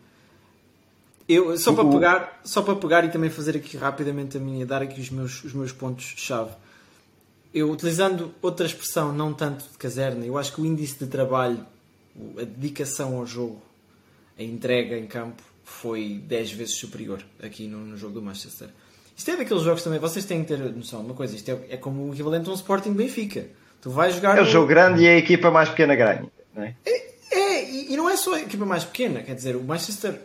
Eu, só, para pegar, só para pegar e também fazer aqui rapidamente a minha, dar aqui os meus, os meus pontos-chave. Eu, utilizando outra expressão, não tanto de caserna, eu acho que o índice de trabalho, a dedicação ao jogo, a entrega em campo, foi 10 vezes superior aqui no, no jogo do Manchester. Isto é daqueles jogos também, vocês têm que ter noção de uma coisa, isto é, é como o equivalente a um Sporting Benfica. Tu vais jogar. É o jogo grande e a equipa mais pequena ganha. Não é? É, é, e não é só a equipa mais pequena, quer dizer, o Manchester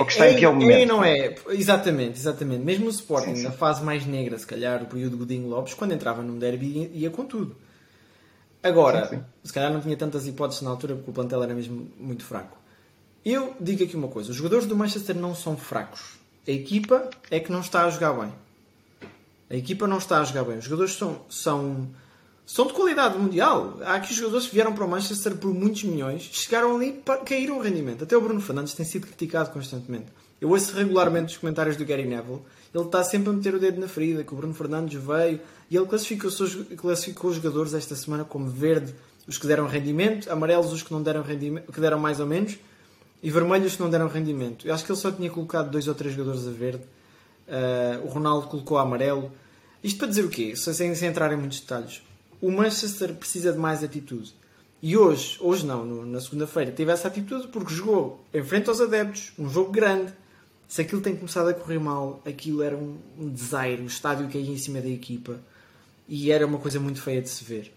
o que está é, em que é o momento. É, não é? Exatamente, exatamente. Mesmo o Sporting, sim, sim. na fase mais negra, se calhar, o período Godinho Lopes, quando entrava num derby, ia com tudo. Agora, sim, se calhar não tinha tantas hipóteses na altura, porque o plantel era mesmo muito fraco. Eu digo aqui uma coisa: os jogadores do Manchester não são fracos. A equipa é que não está a jogar bem. A equipa não está a jogar bem. Os jogadores são, são, são de qualidade mundial. Há aqui jogadores que vieram para o Manchester por muitos milhões, chegaram ali e caíram o rendimento. Até o Bruno Fernandes tem sido criticado constantemente. Eu ouço regularmente os comentários do Gary Neville. Ele está sempre a meter o dedo na ferida, que o Bruno Fernandes veio e ele classificou, classificou os jogadores esta semana como verde os que deram rendimento, amarelos os que não deram rendimento, que deram mais ou menos, e vermelhos os que não deram rendimento. Eu acho que ele só tinha colocado dois ou três jogadores a verde. Uh, o Ronaldo colocou a amarelo. Isto para dizer o quê? Sem, sem entrar em muitos detalhes. O Manchester precisa de mais atitude. E hoje, hoje não, no, na segunda-feira, teve essa atitude porque jogou em frente aos adeptos, um jogo grande. Se aquilo tem começado a correr mal, aquilo era um, um desaire, o estádio caía em cima da equipa e era uma coisa muito feia de se ver.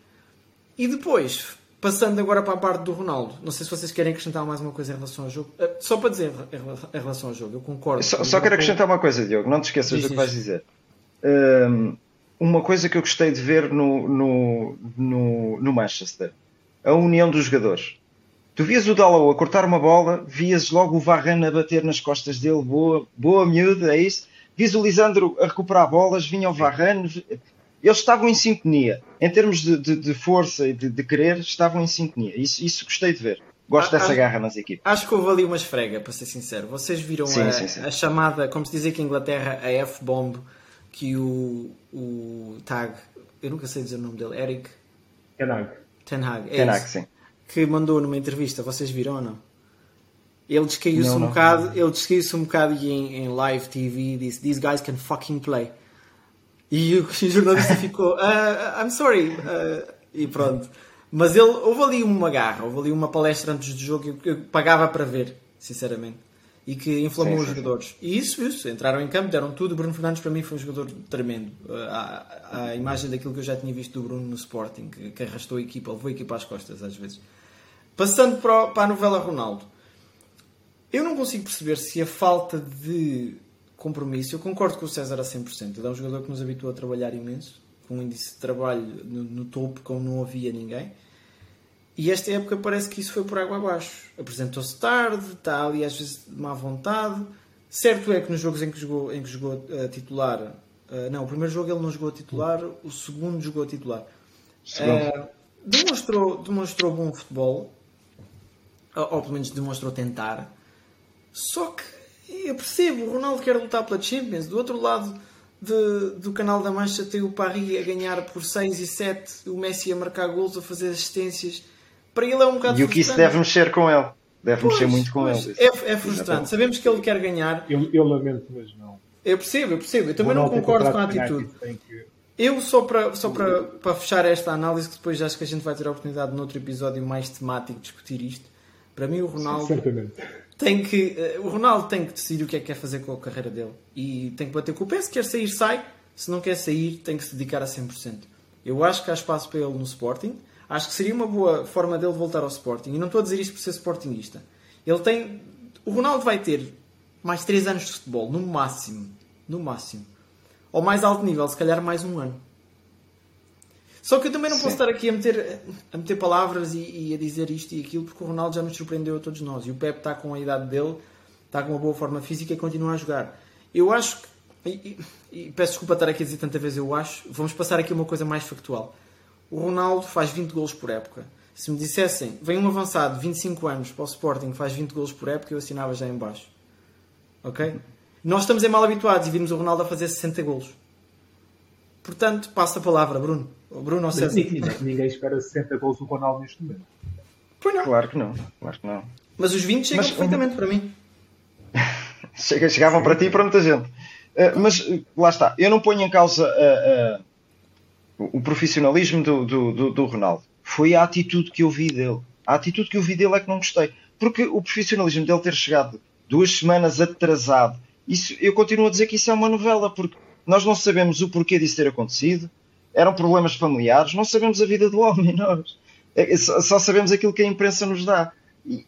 E depois, passando agora para a parte do Ronaldo, não sei se vocês querem acrescentar mais uma coisa em relação ao jogo. Eh, só para dizer em relação ao jogo, eu concordo. Só, só quero acrescentar uma coisa, Diogo, não te esqueças Diz, do que vais dizer. Um, uma coisa que eu gostei de ver no, no, no, no Manchester, a união dos jogadores. Tu vias o Dallow a cortar uma bola, vias logo o Varane a bater nas costas dele, boa, boa miúda, é isso. Vias o Lisandro a recuperar bolas, vinha o Varane, eles estavam em sintonia. Em termos de, de, de força e de, de, querer, estavam em sintonia. Isso, isso gostei de ver. Gosto dessa garra nas equipes. Acho que houve ali uma esfrega, para ser sincero. Vocês viram sim, a, sim, sim. a, chamada, como se diz aqui em Inglaterra, a F-bomb, que o, o Tag, eu nunca sei dizer o nome dele, Eric Ten Hag. Ten Hag, é Ten Hag sim. Que mandou numa entrevista, vocês viram ou não? Ele descaiu-se um bocado, ele descaiu-se um bocado em, em live TV disse These guys can fucking play. E o, o jornalista ficou, uh, I'm sorry. Uh, e pronto. Mas ele, houve ali uma garra, houve ali uma palestra antes do jogo que eu, eu pagava para ver, sinceramente. E que inflamou sim, os sim. jogadores. E isso, isso, entraram em campo, deram tudo. O Bruno Fernandes para mim foi um jogador tremendo. A, a imagem daquilo que eu já tinha visto do Bruno no Sporting, que, que arrastou a equipa, levou a equipa às costas às vezes. Passando para, para a novela Ronaldo. Eu não consigo perceber se a falta de compromisso. Eu concordo com o César a 100%. Ele é um jogador que nos habituou a trabalhar imenso, com um índice de trabalho no, no topo, como não havia ninguém. E esta época parece que isso foi por água abaixo. Apresentou-se tarde, está ali às vezes de má vontade. Certo é que nos jogos em que jogou, em que jogou uh, titular, uh, não, o primeiro jogo ele não jogou a titular, o segundo jogou a titular. Uh, demonstrou, demonstrou bom futebol, ou, ou pelo menos demonstrou tentar. Só que eu percebo, o Ronaldo quer lutar pela Champions. Do outro lado de, do canal da Mancha tem o Paris a ganhar por 6 e 7, o Messi a marcar gols, a fazer assistências. Para ele é um bocado E o que isso deve mexer com ele. Deve pois, mexer muito com ele. É, é frustrante. Sabemos que ele quer ganhar. Eu, eu lamento, mas não. Eu percebo, eu percebo. Eu também não concordo com a atitude. Eu, só para, só para, para fechar esta análise, que depois acho que a gente vai ter a oportunidade noutro episódio mais temático de discutir isto. Para mim, o Ronaldo. Certamente tem que, uh, o Ronaldo tem que decidir o que é que quer fazer com a carreira dele e tem que bater com o pé. Se quer sair, sai. Se não quer sair, tem que se dedicar a 100%. Eu acho que há espaço para ele no Sporting. Acho que seria uma boa forma dele voltar ao Sporting. E não estou a dizer isto por ser Sportingista. Ele tem. O Ronaldo vai ter mais 3 anos de futebol, no máximo. No máximo. Ao mais alto nível, se calhar mais um ano. Só que eu também não Sim. posso estar aqui a meter, a meter palavras e, e, a dizer isto e aquilo, porque o Ronaldo já nos surpreendeu a todos nós. E o Pep está com a idade dele, está com uma boa forma física e continua a jogar. Eu acho que. E, e, e peço desculpa estar aqui a dizer tanta vez eu acho. Vamos passar aqui uma coisa mais factual. O Ronaldo faz 20 golos por época. Se me dissessem, vem um avançado de 25 anos para o Sporting faz 20 golos por época, eu assinava já em baixo. Ok? Nós estamos em mal habituados e vimos o Ronaldo a fazer 60 golos. Portanto, passa a palavra, Bruno. O Bruno ou César. Ninguém espera 60 gols do Ronaldo neste momento. Pois não. Claro que não. Claro que não. Mas os 20 chegam Mas, perfeitamente um... para mim. Chegavam para ti e para muita gente. Uh, mas lá está, eu não ponho em causa uh, o profissionalismo do, do, do, do, Ronaldo. Foi a atitude que eu vi dele. A atitude que eu vi dele é que não gostei. Porque o profissionalismo dele ter chegado duas semanas atrasado, isso, eu continuo a dizer que isso é uma novela, porque nós não sabemos o porquê disso ter acontecido, eram problemas familiares, não sabemos a vida do homem, nós. É, só sabemos aquilo que a imprensa nos dá. E,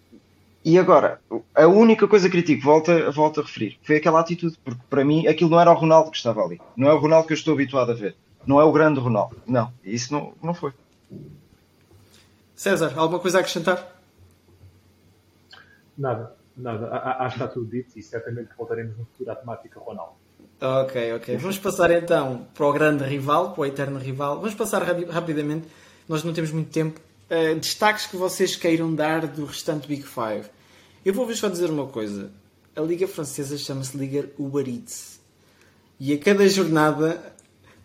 e agora, a única coisa que critico, volto, volto a referir, foi aquela atitude, porque para mim aquilo não era o Ronaldo que estava ali. Não é o Ronaldo que eu estou habituado a ver. Não é o grande Ronaldo. Não, isso não, não foi. César, alguma coisa a acrescentar? Nada, nada. Acho que está tudo dito e certamente voltaremos no futuro à temática Ronaldo. Ok, ok. Vamos passar então para o grande rival, para o eterno rival. Vamos passar rapidamente, nós não temos muito tempo. Uh, destaques que vocês queiram dar do restante Big Five. Eu vou-vos só dizer uma coisa. A Liga Francesa chama-se Liga Uber Eats. E a cada jornada,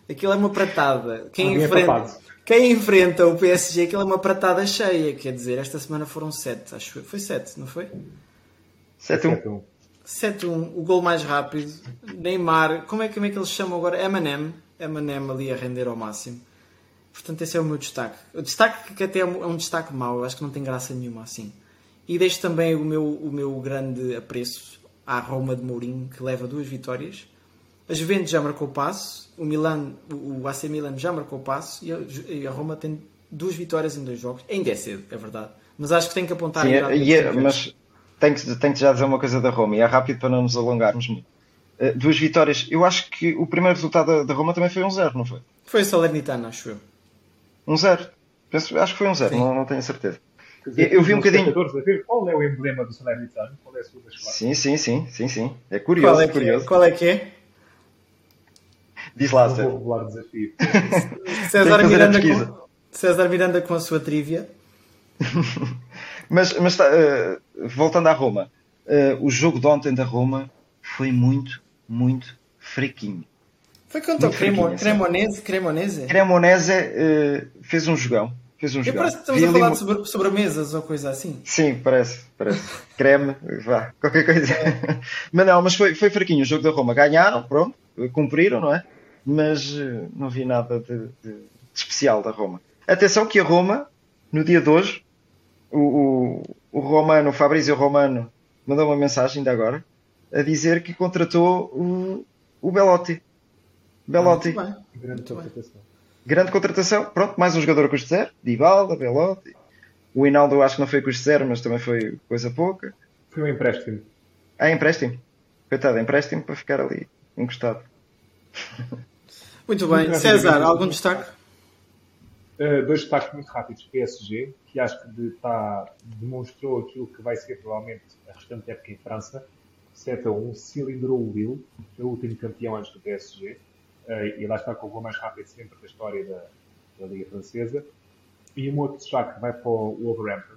aquilo é uma pratada. Quem enfrenta, quem enfrenta o PSG, aquilo é uma pratada cheia. Quer dizer, esta semana foram sete, acho que foi sete, não foi? 7-1. 7-1, o gol mais rápido. Neymar, como é, como é que eles chamam agora? Eminem. Eminem ali a render ao máximo. Portanto, esse é o meu destaque. O destaque que até é um é destaque mau, eu acho que não tem graça nenhuma assim. E deixo também o meu, o meu grande apreço à Roma de Mourinho, que leva duas vitórias. A Juventus já marcou passo, o Milan, o AC Milan já marcou passo e a, Roma tem duas vitórias em dois jogos. Ainda é cedo, é verdade. Mas acho que tem que apontar Sim, e, é, mas tenho que, tenho que já dizer uma coisa da Roma, e é rápido para não nos alongarmos muito. Uh, duas vitórias. Eu acho que o primeiro resultado da, da Roma também foi um zero, não foi? Foi Salernitana, acho eu. Um zero. Penso, acho que foi um zero, não, não tenho certeza. Dizer, eu vi um bocadinho. Qual é o emblema do Salernitano? Qual é a sua das Sim, sim, sim, sim, sim. É curioso. Qual é, é curioso. É? Qual é que é? Diz lá, César. Vou revelar o desafio. César Miranda, com... César Miranda com a sua trivia. Mas, mas uh, voltando à Roma, uh, o jogo de ontem da Roma foi muito, muito fraquinho. Foi contra o Cremo, Cremonese? Cremonese, Cremonese uh, fez um jogão. Fez um jogão. Parece que estamos Vi a falar de sobre, sobremesas ou coisa assim. Sim, parece. parece. Creme, vá, qualquer coisa. É. mas não, mas foi, foi fraquinho o jogo da Roma. Ganharam, pronto, cumpriram, não é? Mas não vi nada de, de, de especial da Roma. Atenção que a Roma, no dia de hoje, o, o, o Romano, o Fabrício Romano, mandou uma mensagem ainda agora a dizer que contratou o, o Belotti. Belotti. Ah, Grande contratação. Grande contratação. Pronto, mais um jogador a custo zero. Dybala, Belotti. O Hinaldo acho que não foi custo zero, mas também foi coisa pouca. Foi um empréstimo. Ah, empréstimo. Coitado, empréstimo para ficar ali encostado. Muito bem. César, algum destaque? Uh, dois destaques muito rápidos. PSG, que acho que de, tá, demonstrou aquilo que vai ser provavelmente a restante época em França. 7 a 1, cilindrou o Lille, o último campeão antes do PSG. Uh, e lá está com o gol mais rápido sempre da história da, da Liga Francesa. E um outro destaque vai para o Wolverhampton,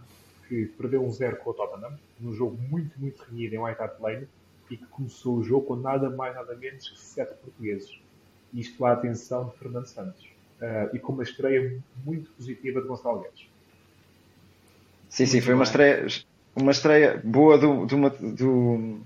que perdeu um 0 com o Tottenham, num jogo muito, muito renhido em White Hart Lane, e que começou o jogo com nada mais, nada menos que 7 portugueses. Isto à atenção de Fernando Santos uh, e com uma estreia muito positiva de Gonçalo Guedes. Sim, sim, foi uma estreia, uma estreia boa do, do, do,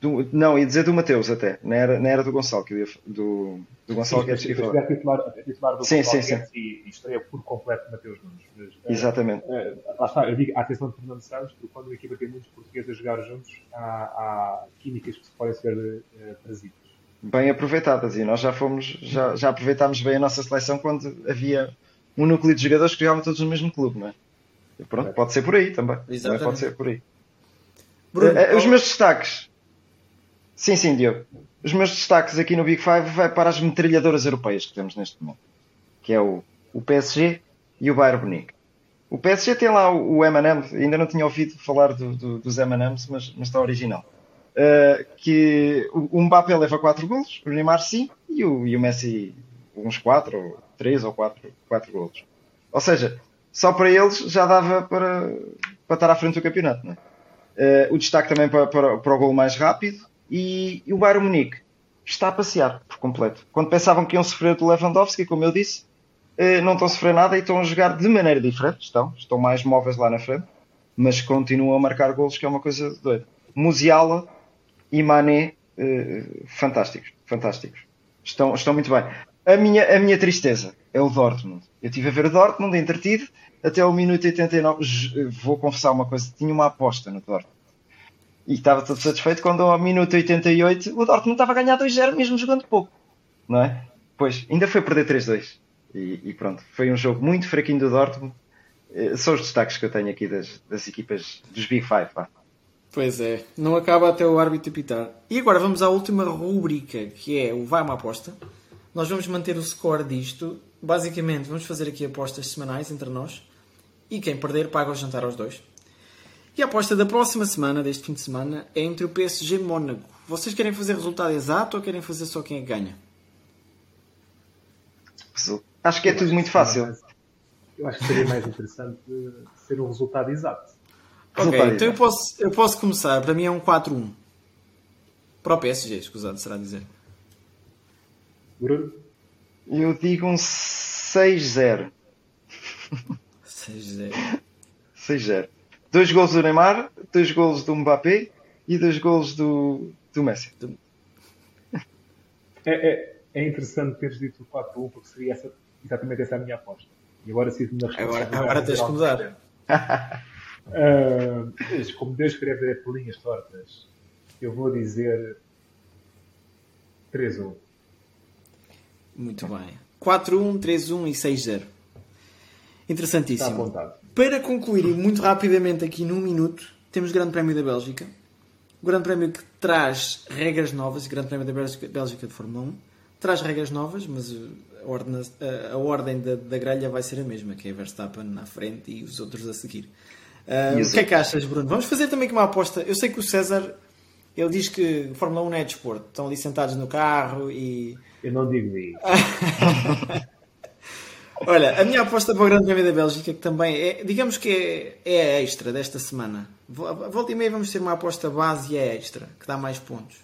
do não, ia dizer do Mateus até, não era, não era do Gonçalo, que ia, do, do Gonçalo sim, Guedes que ia falar. Titular, titular do sim, Gonçalo sim, Guedes sim. E, e estreia por completo Mateus Nunes. Mas, uh, Exatamente. Uh, lá está, eu digo, a atenção de Fernando Santos, porque quando uma equipa tem muitos portugueses a jogar juntos, há, há químicas que podem ser uh, trazidas bem aproveitadas e nós já fomos, já, já aproveitámos bem a nossa seleção quando havia um núcleo de jogadores que jogavam todos no mesmo clube, não é? E pronto, pode ser por aí também. também pode ser por aí. Bruno, uh, os meus destaques. Sim, sim, Diogo. Os meus destaques aqui no Big Five vai para as metralhadoras europeias que temos neste momento. Que é o, o PSG e o Bayern Munique. O PSG tem lá o, o ainda não tinha ouvido falar do, do, dos M&M's, mas, mas está original. Uh, que o Mbappé leva 4 golos, o Neymar 5 e o, e o Messi uns 4, 3 ou 4, 4 golos. Ou seja, só para eles já dava para, para estar à frente do campeonato. Uh, o destaque também para, para, para o gol mais rápido e, e, o Bayern Munique está a passear por completo. Quando pensavam que iam sofrer do Lewandowski, como eu disse, uh, não estão a sofrer nada e estão a jogar de maneira diferente. Estão, estão mais móveis lá na frente, mas continuam a marcar golos, que é uma coisa doida. Musiala e Mané, uh, fantásticos, fantásticos. Estão, estão muito bem. A minha, a minha tristeza é o Dortmund. Eu estive a ver o Dortmund entretido até o minuto 89. Vou confessar uma coisa: tinha uma aposta no Dortmund. E estava todo satisfeito quando ao minuto 88 o Dortmund estava a ganhar 2-0, mesmo jogando pouco. Não é? Pois, ainda foi perder 3-2. E, e, pronto, foi um jogo muito fraquinho do Dortmund. Eh, são os destaques que eu tenho aqui das, das equipas dos Big Five. Pá. Pois é, não acaba até o árbitro apitar. E agora vamos à última rubrica, que é o Vai uma aposta. Nós vamos manter o score disto. Basicamente, vamos fazer aqui apostas semanais entre nós. E quem perder paga o jantar aos dois. E a aposta da próxima semana, deste fim de semana, é entre o PSG e Mónaco. Vocês querem fazer resultado exato ou querem fazer só quem é ganha? Acho que é tudo muito fácil. Eu acho que seria mais interessante ser o resultado exato. Ok, então eu posso, eu posso começar. Para mim é um 4-1. Para o PSG, escusado será dizer. Bruno? Eu digo um 6-0. 6-0. 6-0. Dois gols do Neymar, dois gols do Mbappé e dois gols do, do Messi. É, é, é interessante teres dito o 4-1 porque seria essa, exatamente essa a minha aposta. E agora sinto-me na Agora, agora tens que mudar. uh, como Deus escreve é por linhas tortas, eu vou dizer 3-1. Muito bem. 4-1, 3-1 e 6-0. Interessantíssimo. Está apontado. Para concluir muito rapidamente aqui num minuto, temos o Grande Prémio da Bélgica. O Grande Prémio que traz regras novas, o Grande Prémio da Bélgica, Bélgica de Fórmula 1. Traz regras novas, mas a ordem, a, a ordem da, da, grelha vai ser a mesma, que é Verstappen na frente e os outros a seguir. Uh, o que é que achas, Bruno? Vamos fazer também uma aposta. Eu sei que o César ele diz que Fórmula 1 não é desporto. Estão ali sentados no carro e. Eu não digo isso. Olha, a minha aposta para o Grande Prémio da Bélgica, que também é, digamos que é, é a extra desta semana. Volta e meia vamos ter uma aposta base e é extra, que dá mais pontos.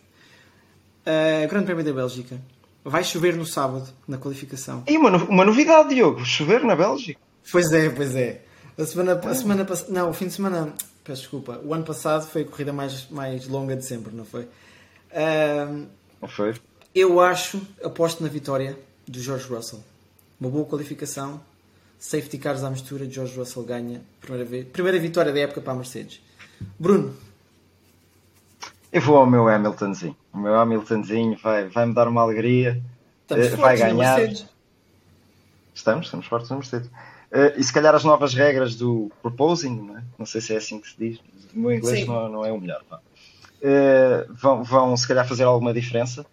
Uh, Grande Prémio da Bélgica. Vai chover no sábado, na qualificação. E uma, uma novidade, Diogo, chover na Bélgica. Pois é, pois é. A semana, a semana passada. Não, o fim de semana. Peço desculpa. O ano passado foi a corrida mais, mais longa de sempre, não foi? Uh, não foi? Eu acho, aposto na vitória do George Russell. Uma boa qualificação, safety cars à mistura, George Russell ganha primeira, vez, primeira vitória da época para a Mercedes. Bruno. Eu vou ao meu Hamiltonzinho. O meu Hamiltonzinho vai, vai me dar uma alegria. Estamos uh, vai ganhar. Estamos, estamos fortes na Mercedes. Uh, e se calhar as novas regras do proposing, não, é? não sei se é assim que se diz, o meu inglês não, não, é o melhor. Uh, vão, vão se calhar fazer alguma diferença.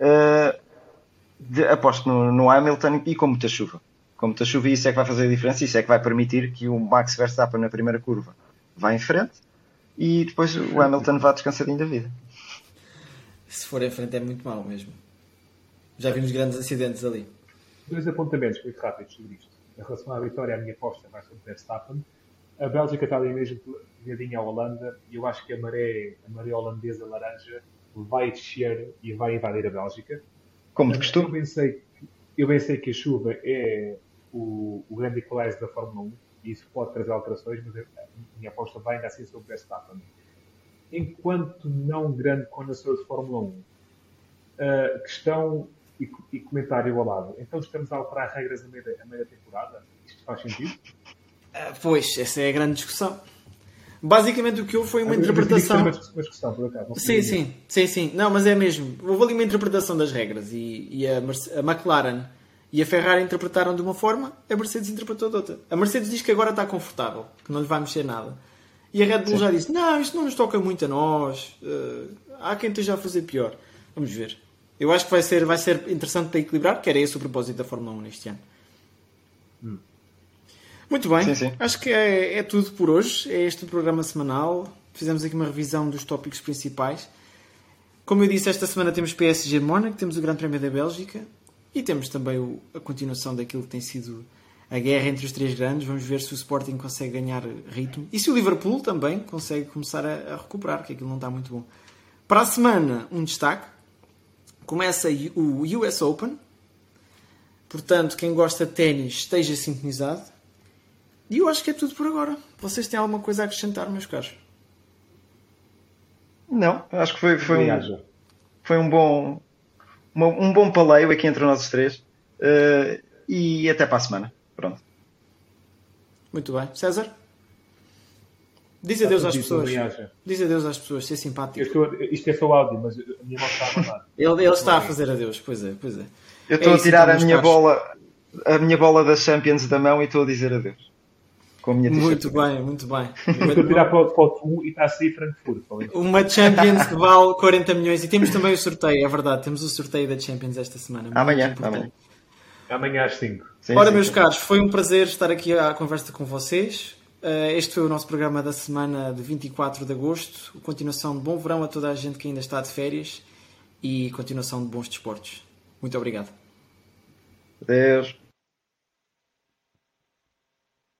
Uh, de, aposto no, no, Hamilton e com muita chuva. Com muita chuva, e isso é que vai fazer a diferença. Isso é que vai permitir que o Max Verstappen na primeira curva vá em frente e depois o Hamilton vá descansadinho da vida. Se for em frente, é muito mal mesmo. Já vimos grandes acidentes ali. Dois apontamentos muito rápidos sobre isto. Em relação à vitória, a minha aposta vai sobre Verstappen. A Bélgica está ali mesmo pegadinha à Holanda e eu acho que a maré, a maré holandesa laranja vai descer e vai invadir a Bélgica. Como de costume. Eu pensei, eu pensei que a chuva é o, o grande equalizer da Fórmula 1 e isso pode trazer alterações, mas a minha aposta vai ainda assim sobre Verstappen. Enquanto não grande conhecedor de Fórmula 1, uh, questão e, e, comentário ao lado. Então estamos a alterar regras a meio da, a meio temporada? Isto faz sentido? Uh, pois, essa é a grande discussão. Basicamente o que houve foi uma interpretação. Uma discussão, por acaso, sim, sim, sim, sim. Não, mas é mesmo. Houve ali uma interpretação das regras e, e a, a, McLaren e a Ferrari interpretaram de uma forma, a Mercedes interpretou de outra. A Mercedes diz que agora está confortável, que não lhe vai mexer nada. E a Red Bull sim. já disse: Não, isto não nos toca muito a nós. Uh, há quem esteja a fazer pior. Vamos ver. Eu acho que vai ser, vai ser interessante para equilibrar, que era esse o propósito da Fórmula 1 neste ano. Hum. Muito bem, sim, sim. acho que é, é, tudo por hoje. É este o programa semanal. Fizemos aqui uma revisão dos tópicos principais. Como eu disse, esta semana temos PSG Mónaco, temos o Grande Prémio da Bélgica e temos também o, a continuação daquilo que tem sido a guerra entre os três grandes. Vamos ver se o Sporting consegue ganhar ritmo e se o Liverpool também consegue começar a, a recuperar, que aquilo não está muito bom. Para a semana, um destaque. Começa o US Open. Portanto, quem gosta de ténis esteja sintonizado. E eu acho que é tudo por agora. Vocês têm alguma coisa a acrescentar, meus caros? Não, acho que foi, foi, um, foi um bom uma, um bom paleio aqui entre nós três. Uh, e até para a semana. Pronto. Muito bem. César? Diz adeus às pessoas. Diz adeus às pessoas, ser simpático. Estou, isto é só áudio, mas a minha mão está a mandar. ele, ele está a fazer adeus, pois é, pois é. Eu estou é a tirar a minha bola a minha bola das Champions da mão e estou a dizer adeus. Com a minha muito bem, muito bem. Estou a tirar para o, para e está a sair Frankfurt. Uma Champions que vale 40 milhões e temos também o sorteio, é verdade. Temos o sorteio da Champions esta semana. Amanhã, amanhã. Amanhã às 5. Sim, Ora, sim, meus sim. caros, foi um prazer estar aqui à conversa com vocês. Uh, este foi o nosso programa da semana de 24 de agosto. Continuação de bom verão a toda a gente que ainda está de férias e continuação de bons desportos. Muito obrigado. Adeus.